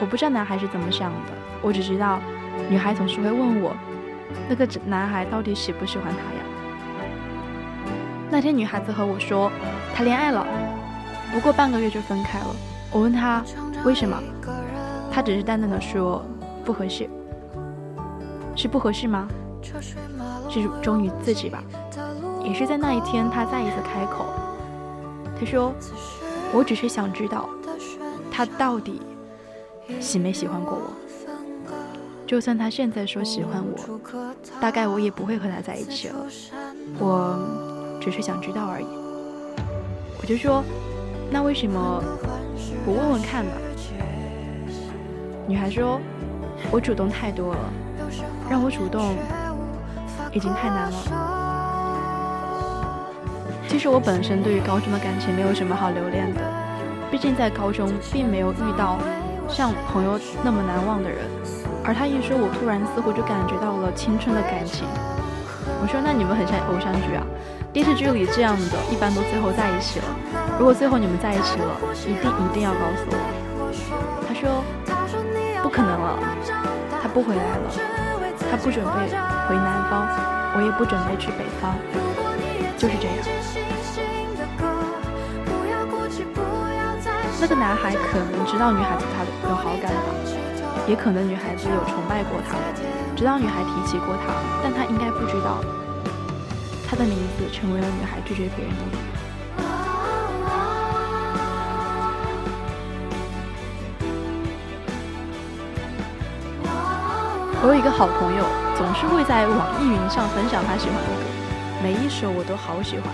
我不知道男孩是怎么想的，我只知道，女孩总是会问我，那个男孩到底喜不喜欢她呀？那天女孩子和我说，谈恋爱了，不过半个月就分开了。我问她为什么，她只是淡淡的说不合适。是不合适吗？是忠于自己吧？也是在那一天，她再一次开口。他说：“我只是想知道，他到底喜没喜欢过我。就算他现在说喜欢我，大概我也不会和他在一起了。我只是想知道而已。”我就说：“那为什么不问问看呢？”女孩说：“我主动太多了，让我主动已经太难了。”其实我本身对于高中的感情没有什么好留恋的，毕竟在高中并没有遇到像朋友那么难忘的人。而他一说，我突然似乎就感觉到了青春的感情。我说：“那你们很像偶像剧啊，电视剧里这样的，一般都最后在一起了。如果最后你们在一起了，一定一定要告诉我。”他说：“不可能了，他不回来了，他不准备回南方，我也不准备去北方，就是这样。”那个男孩可能知道女孩子他有好感吧，也可能女孩子有崇拜过他，知道女孩提起过他，但他应该不知道，他的名字成为了女孩拒绝别人的理由。我有一个好朋友，总是会在网易云上分享他喜欢的歌，每一首我都好喜欢。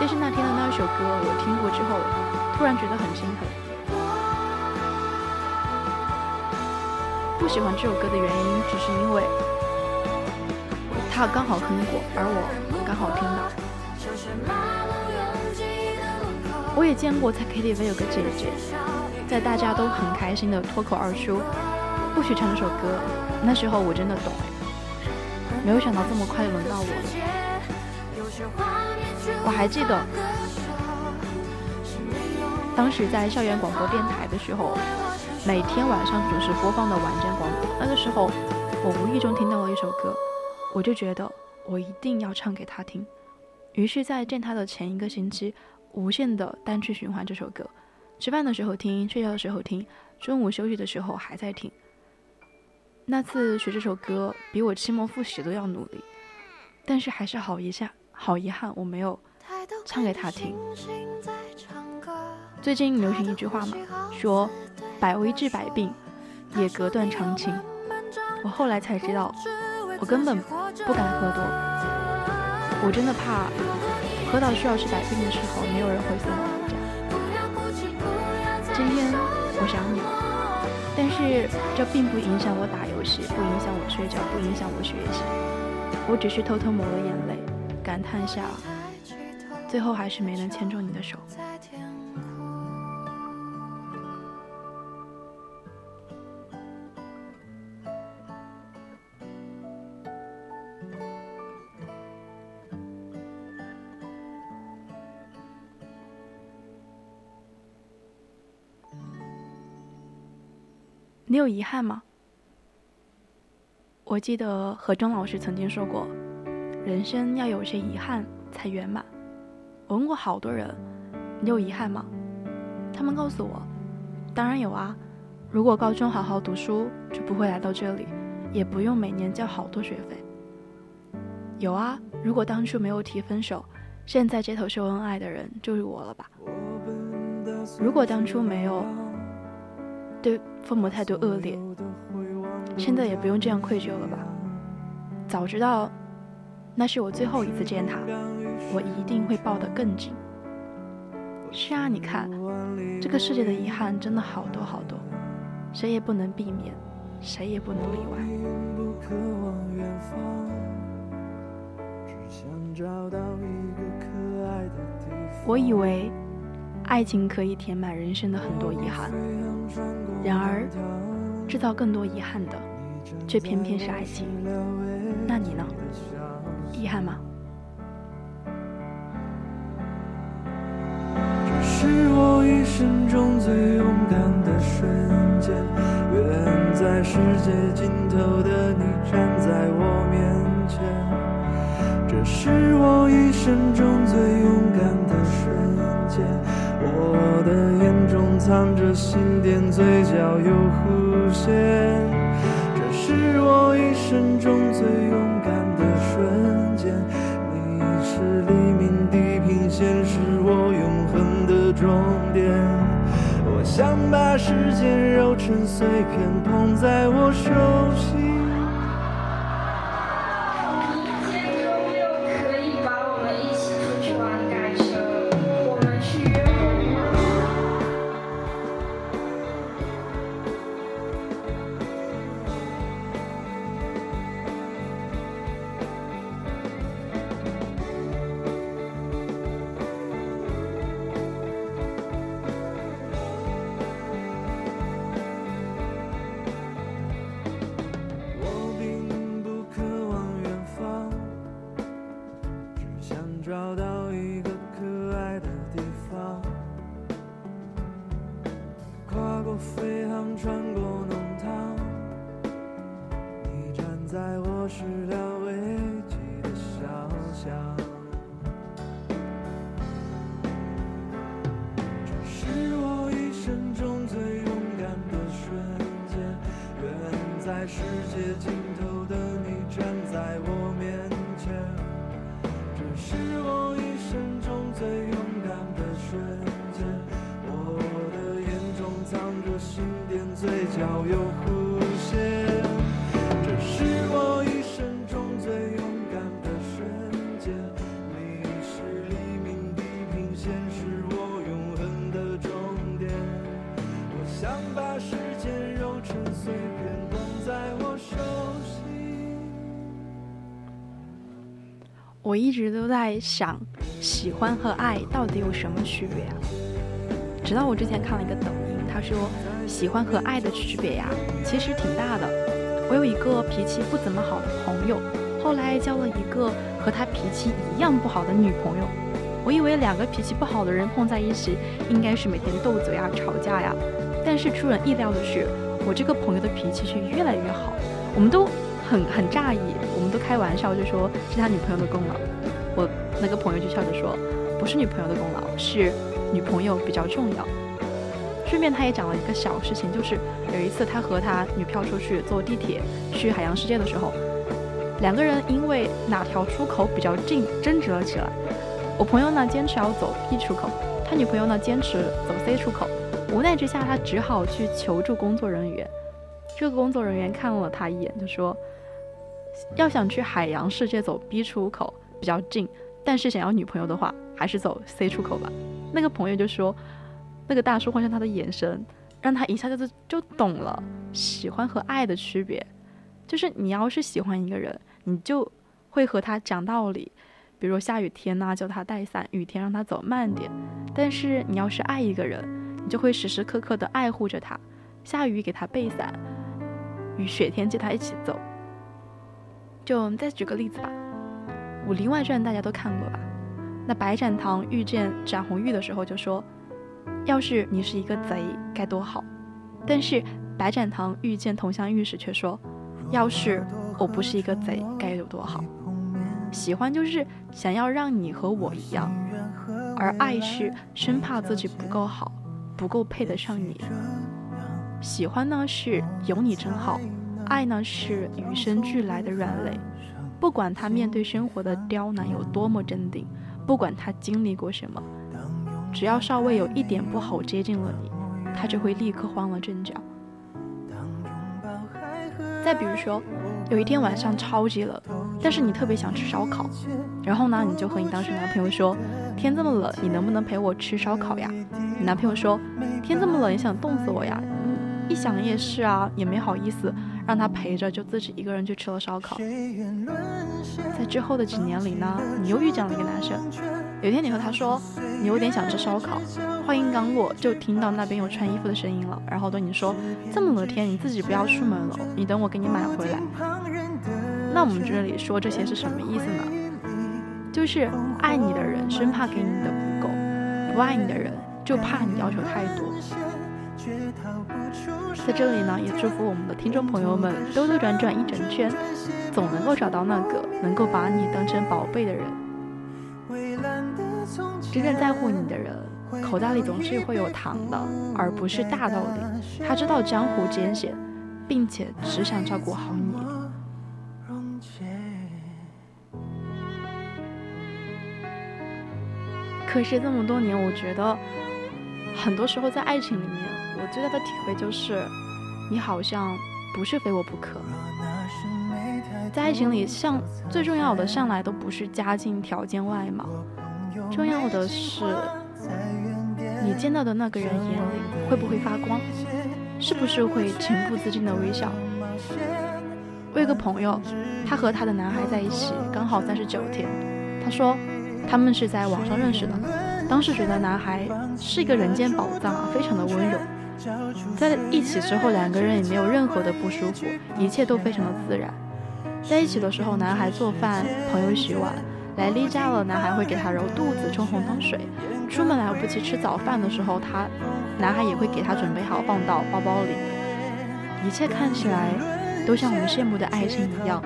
但是那天的那首歌，我听过之后。突然觉得很心疼。不喜欢这首歌的原因，只是因为他刚好哼过，而我刚好听到。我也见过在 KTV 有个姐姐，在大家都很开心的脱口而出不许唱这首歌，那时候我真的懂哎，没有想到这么快就轮到我了。我还记得。当时在校园广播电台的时候，每天晚上准时播放的晚间广播。那个时候，我无意中听到了一首歌，我就觉得我一定要唱给他听。于是，在见他的前一个星期，无限的单曲循环这首歌，吃饭的时候听，睡觉的时候听，中午休息的时候还在听。那次学这首歌，比我期末复习都要努力，但是还是好一下，好遗憾，我没有唱给他听。最近流行一句话嘛，说“百威治百病，也隔断长情”。我后来才知道，我根本不敢喝多，我真的怕喝到需要治百病的时候，没有人会送我回家。今天我想你了，但是这并不影响我打游戏，不影响我睡觉，不影响我学习。我只是偷偷抹了眼泪，感叹下，最后还是没能牵住你的手。你有遗憾吗？我记得何中老师曾经说过，人生要有些遗憾才圆满。我问过好多人，你有遗憾吗？他们告诉我，当然有啊。如果高中好好读书，就不会来到这里，也不用每年交好多学费。有啊，如果当初没有提分手，现在街头秀恩爱的人就是我了吧？如果当初没有对父母态度恶劣，现在也不用这样愧疚了吧？早知道那是我最后一次见他，我一定会抱得更紧。是啊，你看，这个世界的遗憾真的好多好多。谁也不能避免，谁也不能例外。我以为爱情可以填满人生的很多遗憾，然而制造更多遗憾的，却偏偏是爱情。那你呢？遗憾吗？是我一生中最勇敢的瞬间。远在世界尽头的你站在我面前，这是我一生中最勇敢的瞬间。我的眼中藏着心电，嘴角有弧线。这是我一生中最勇敢的瞬间。你是黎明地平线，是我永终点，我想把时间揉成碎片，捧在我手心。想，喜欢和爱到底有什么区别啊？直到我之前看了一个抖音，他说喜欢和爱的区别呀，其实挺大的。我有一个脾气不怎么好的朋友，后来交了一个和他脾气一样不好的女朋友。我以为两个脾气不好的人碰在一起，应该是每天斗嘴啊、吵架呀。但是出人意料的是，我这个朋友的脾气却越来越好。我们都。很很诧异，我们都开玩笑就说是他女朋友的功劳。那个朋友就笑着说，不是女朋友的功劳，是女朋友比较重要。顺便他也讲了一个小事情，就是有一次他和他女票出去坐地铁去海洋世界的时候，两个人因为哪条出口比较近争执了起来。我朋友呢坚持要走 B 出口，他女朋友呢坚持走 C 出口。无奈之下，他只好去求助工作人员。这个工作人员看了他一眼，就说。要想去海洋世界走 B 出口比较近，但是想要女朋友的话，还是走 C 出口吧。那个朋友就说，那个大叔换上他的眼神，让他一下子就懂了喜欢和爱的区别。就是你要是喜欢一个人，你就会和他讲道理，比如下雨天呐，叫他带伞，雨天让他走慢点。但是你要是爱一个人，你就会时时刻刻的爱护着他，下雨给他备伞，雨雪天接他一起走。就再举个例子吧，《武林外传》大家都看过吧？那白展堂遇见展红玉的时候就说：“要是你是一个贼，该多好。”但是白展堂遇见佟湘玉时却说：“要是我不是一个贼，该有多好。”喜欢就是想要让你和我一样，而爱是生怕自己不够好，不够配得上你。喜欢呢是有你真好，爱呢是与生俱来的软肋。不管他面对生活的刁难有多么镇定，不管他经历过什么，只要稍微有一点不好接近了你，他就会立刻慌了阵脚。再比如说，有一天晚上超级冷，但是你特别想吃烧烤，然后呢，你就和你当时男朋友说：“天这么冷，你能不能陪我吃烧烤呀？”你男朋友说：“天这么冷，你想冻死我呀？”一想也是啊，也没好意思让他陪着，就自己一个人去吃了烧烤。在之后的几年里呢，你又遇见了一个男生。有一天你和他说你有点想吃烧烤，话音刚落，就听到那边有穿衣服的声音了，然后对你说这么冷天你自己不要出门了，你等我给你买回来。那我们这里说这些是什么意思呢？就是爱你的人生怕给你的不够，不爱你的人就怕你要求太多。在这里呢，也祝福我们的听众朋友们兜兜转转一整圈，总能够找到那个能够把你当成宝贝的人。真正在乎你的人，口袋里总是会有糖的，而不是大道理。他知道江湖艰险，并且只想照顾好你。可是这么多年，我觉得很多时候在爱情里面。我最大的体会就是，你好像不是非我不可。在爱情里，像最重要的向来都不是家境条件外貌，重要的是你见到的那个人眼里会不会发光，是不是会情不自禁的微笑。我有个朋友，他和他的男孩在一起刚好三十九天，他说他们是在网上认识的，当时觉得男孩是一个人间宝藏，非常的温柔。在一起之后，两个人也没有任何的不舒服，一切都非常的自然。在一起的时候，男孩做饭，朋友洗碗，来例假了，男孩会给他揉肚子、冲红糖水。出门来不及吃早饭的时候，他男孩也会给他准备好，放到包包里。一切看起来都像我们羡慕的爱情一样，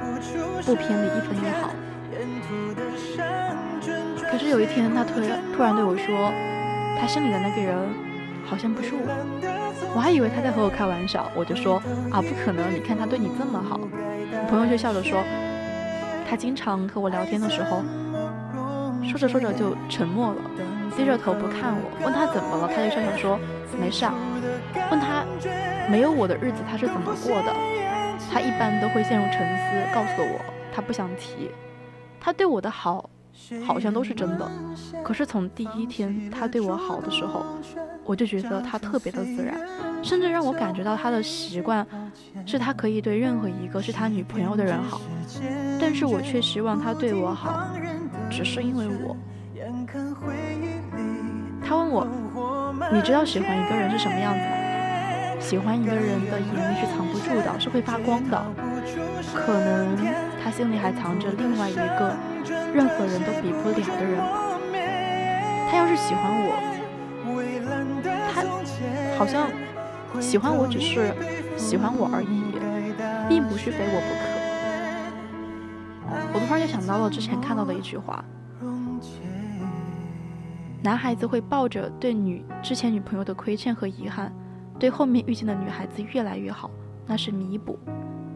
不偏离一分一毫。可是有一天，他突然突然对我说，他心里的那个人好像不是我。我还以为他在和我开玩笑，我就说啊，不可能！你看他对你这么好。朋友就笑着说，他经常和我聊天的时候，说着说着就沉默了，低着头不看我。问他怎么了，他就笑笑说没事啊。问他没有我的日子他是怎么过的，他一般都会陷入沉思，告诉我他不想提。他对我的好。好像都是真的，可是从第一天他对我好的时候，我就觉得他特别的自然，甚至让我感觉到他的习惯是他可以对任何一个是他女朋友的人好，但是我却希望他对我好，只是因为我。他问我，你知道喜欢一个人是什么样子吗？喜欢一个人的眼里是藏不住的，是会发光的，可能他心里还藏着另外一个。任何人都比不了的人吧，他要是喜欢我，他好像喜欢我只是喜欢我而已，并不是非我不可。我突然就想到了之前看到的一句话：男孩子会抱着对女之前女朋友的亏欠和遗憾，对后面遇见的女孩子越来越好，那是弥补；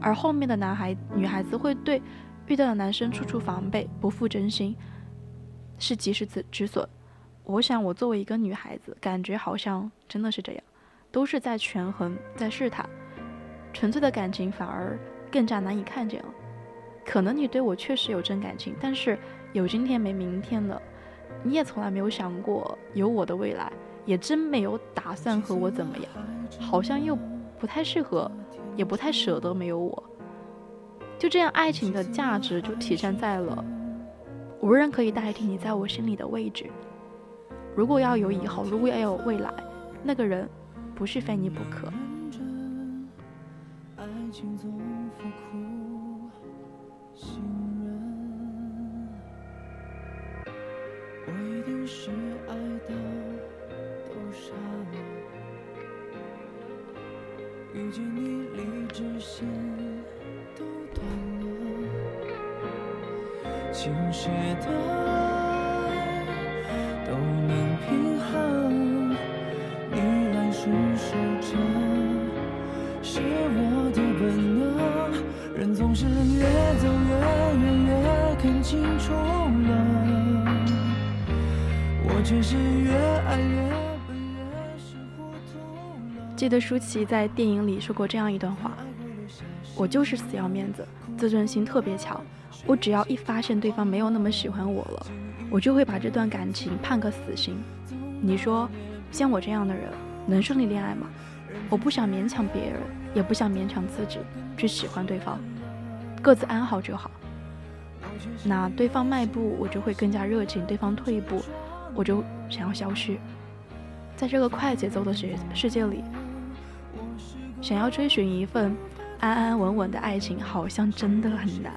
而后面的男孩女孩子会对。遇到的男生处处防备，不负真心，是及时止止损。我想，我作为一个女孩子，感觉好像真的是这样，都是在权衡，在试探。纯粹的感情反而更加难以看见了。可能你对我确实有真感情，但是有今天没明天的，你也从来没有想过有我的未来，也真没有打算和我怎么样，好像又不太适合，也不太舍得没有我。就这样，爱情的价值就体现在了无人可以代替你在我心里的位置。如果要有以后，如果要有未来，那个人不是非你不可。遇见你，理智线都断了。倾斜的都能平衡。你来伸手着，是我的本能。人总是越走越远，越看清楚了，我却是越爱越，记得舒淇在电影里说过这样一段话：“我就是死要面子，自尊心特别强。我只要一发现对方没有那么喜欢我了，我就会把这段感情判个死刑。你说，像我这样的人能顺利恋爱吗？我不想勉强别人，也不想勉强自己去喜欢对方，各自安好就好。那对方迈步，我就会更加热情；对方退一步，我就想要消失。在这个快节奏的世世界里。”想要追寻一份安安稳稳的爱情，好像真的很难。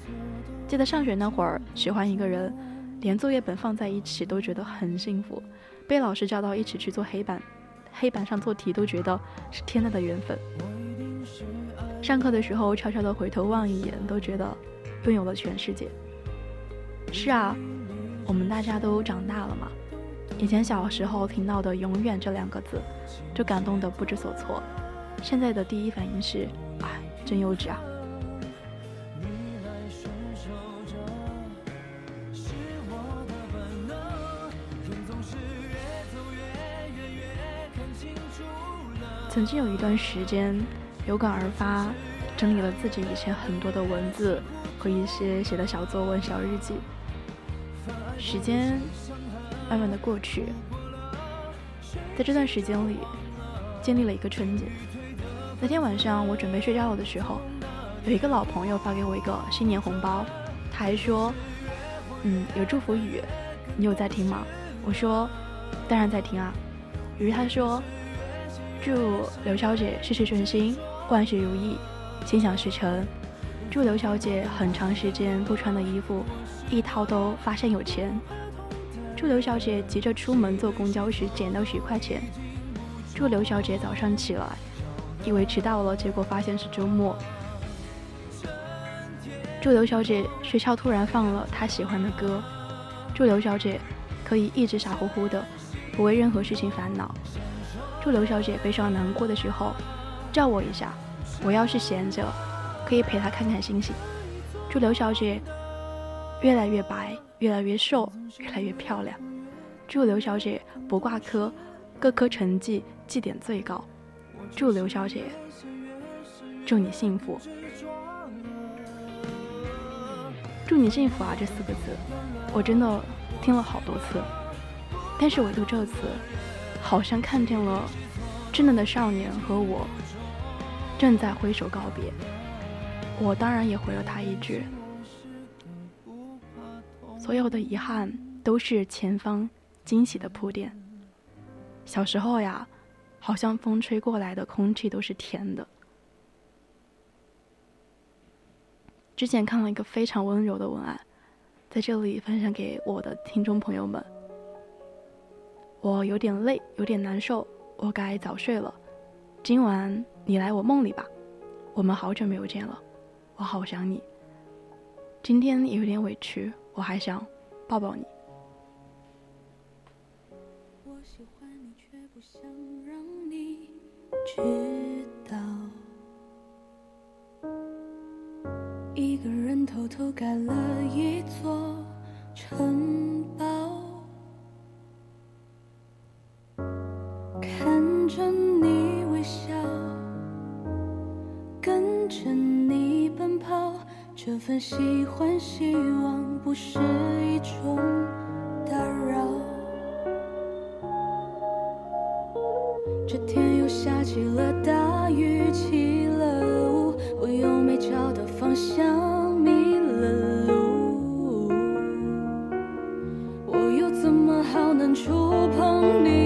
记得上学那会儿，喜欢一个人，连作业本放在一起都觉得很幸福；被老师叫到一起去做黑板，黑板上做题都觉得是天大的缘分。上课的时候悄悄地回头望一眼，都觉得拥有了全世界。是啊，我们大家都长大了嘛。以前小时候听到的“永远”这两个字，就感动得不知所措。现在的第一反应是，哎，真幼稚啊！曾经有一段时间，有感而发，整理了自己以前很多的文字和一些写的小作文、小日记。时间慢慢的过去，在这段时间里，经历了一个春节。那天晚上，我准备睡觉的时候，有一个老朋友发给我一个新年红包，他还说：“嗯，有祝福语，你有在听吗？”我说：“当然在听啊。”于是他说：“祝刘小姐事事顺心，万事如意，心想事成。祝刘小姐很长时间不穿的衣服，一掏都发现有钱。祝刘小姐急着出门坐公交时捡到十块钱。祝刘小姐早上起来。”以为迟到了，结果发现是周末。祝刘小姐学校突然放了她喜欢的歌。祝刘小姐可以一直傻乎乎的，不为任何事情烦恼。祝刘小姐悲伤难过的时候叫我一下，我要是闲着，可以陪她看看星星。祝刘小姐越来越白，越来越瘦，越来越漂亮。祝刘小姐不挂科，各科成绩绩点最高。祝刘小姐，祝你幸福，祝你幸福啊！这四个字，我真的听了好多次，但是唯独这次，好像看见了稚嫩的少年和我正在挥手告别。我当然也回了他一句：所有的遗憾都是前方惊喜的铺垫。小时候呀。好像风吹过来的空气都是甜的。之前看了一个非常温柔的文案，在这里分享给我的听众朋友们。我有点累，有点难受，我该早睡了。今晚你来我梦里吧，我们好久没有见了，我好想你。今天也有点委屈，我还想抱抱你。知道，一个人偷偷盖了一座城堡，看着你微笑，跟着你奔跑，这份喜欢希望不是一种打扰。这天下起了大雨，起了雾，我又没找到方向，迷了路。我又怎么好能触碰你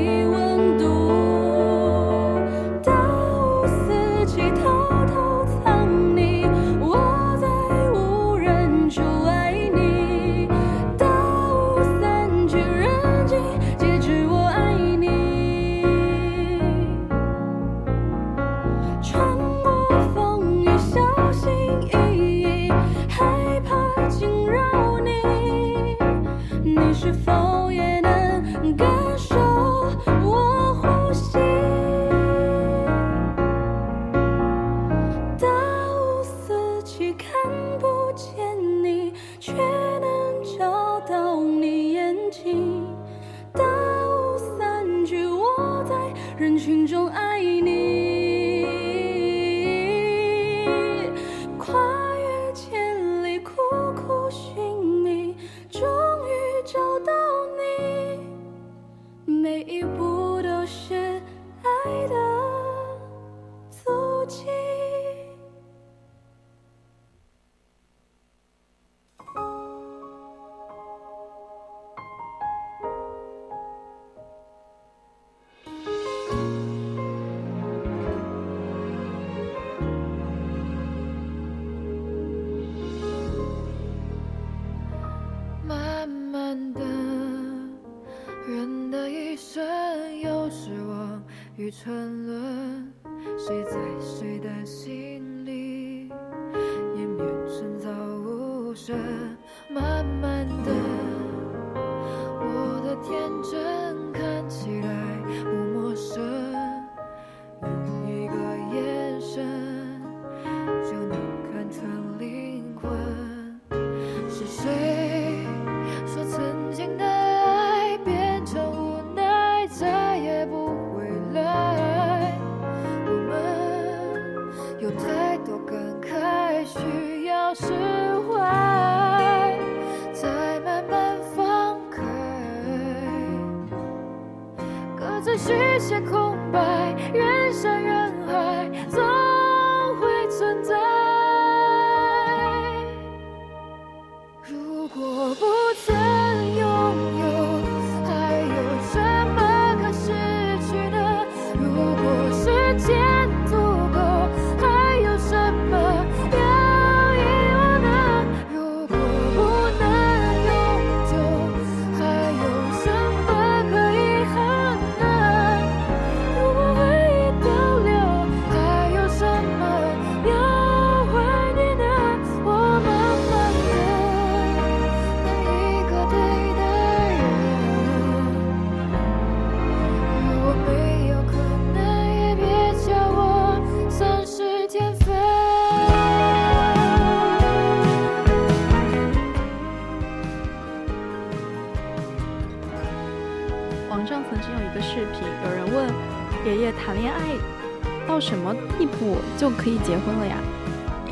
结婚了呀？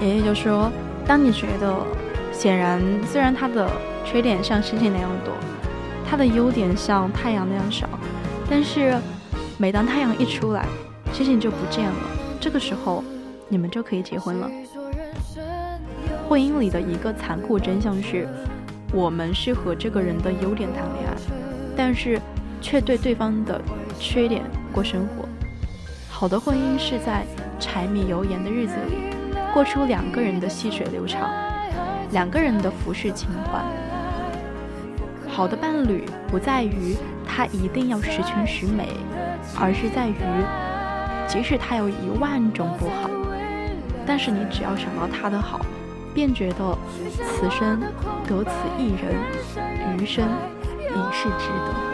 爷爷就说，当你觉得显然虽然他的缺点像星星那样多，他的优点像太阳那样少，但是每当太阳一出来，星星就不见了，这个时候你们就可以结婚了。婚姻里的一个残酷真相是，我们是和这个人的优点谈恋爱，但是却对对方的缺点过生活。好的婚姻是在柴米油盐的日子里，过出两个人的细水流长，两个人的浮世情怀。好的伴侣不在于他一定要十全十美，而是在于，即使他有一万种不好，但是你只要想到他的好，便觉得此生得此一人，余生已是值得。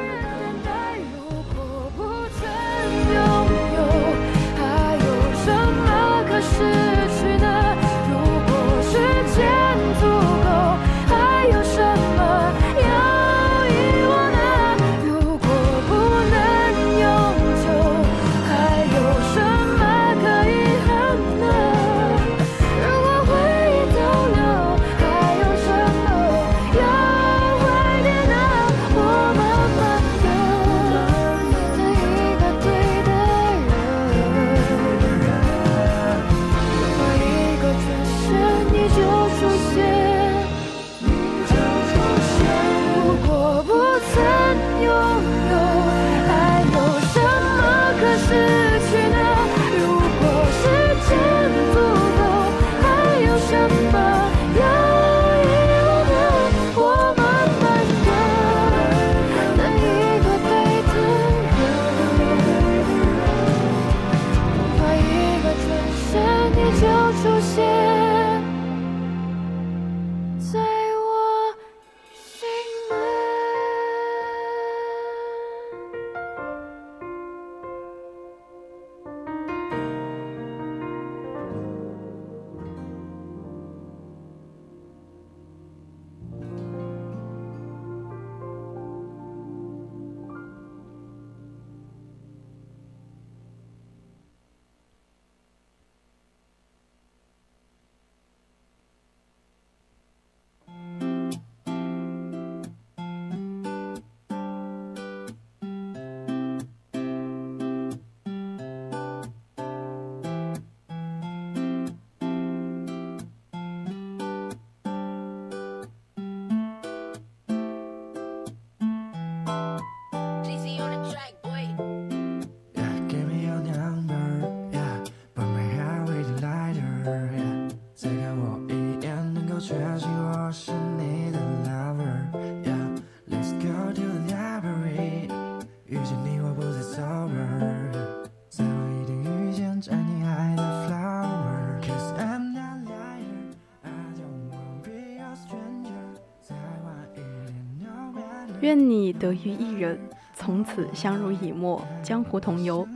得遇一人，从此相濡以沫，江湖同游，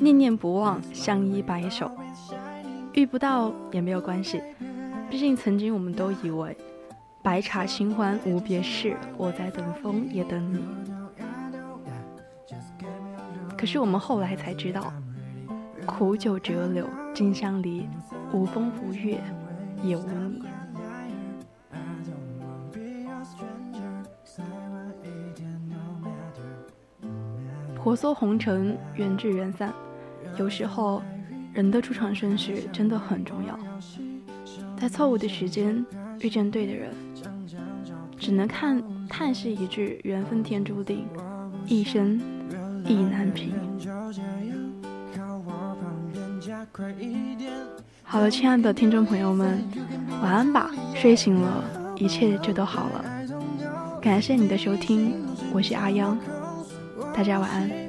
念念不忘，相依白首。遇不到也没有关系，毕竟曾经我们都以为白茶清欢无别事，我在等风也等你。可是我们后来才知道，苦酒折柳金相离，无风无月也无你。婆娑红尘，缘聚缘散，有时候。人的出场顺序真的很重要，在错误的时间遇见对的人，只能看叹息一句缘分天注定，一生意难平。好了，亲爱的听众朋友们，晚安吧，睡醒了，一切就都好了。感谢你的收听，我是阿央，大家晚安。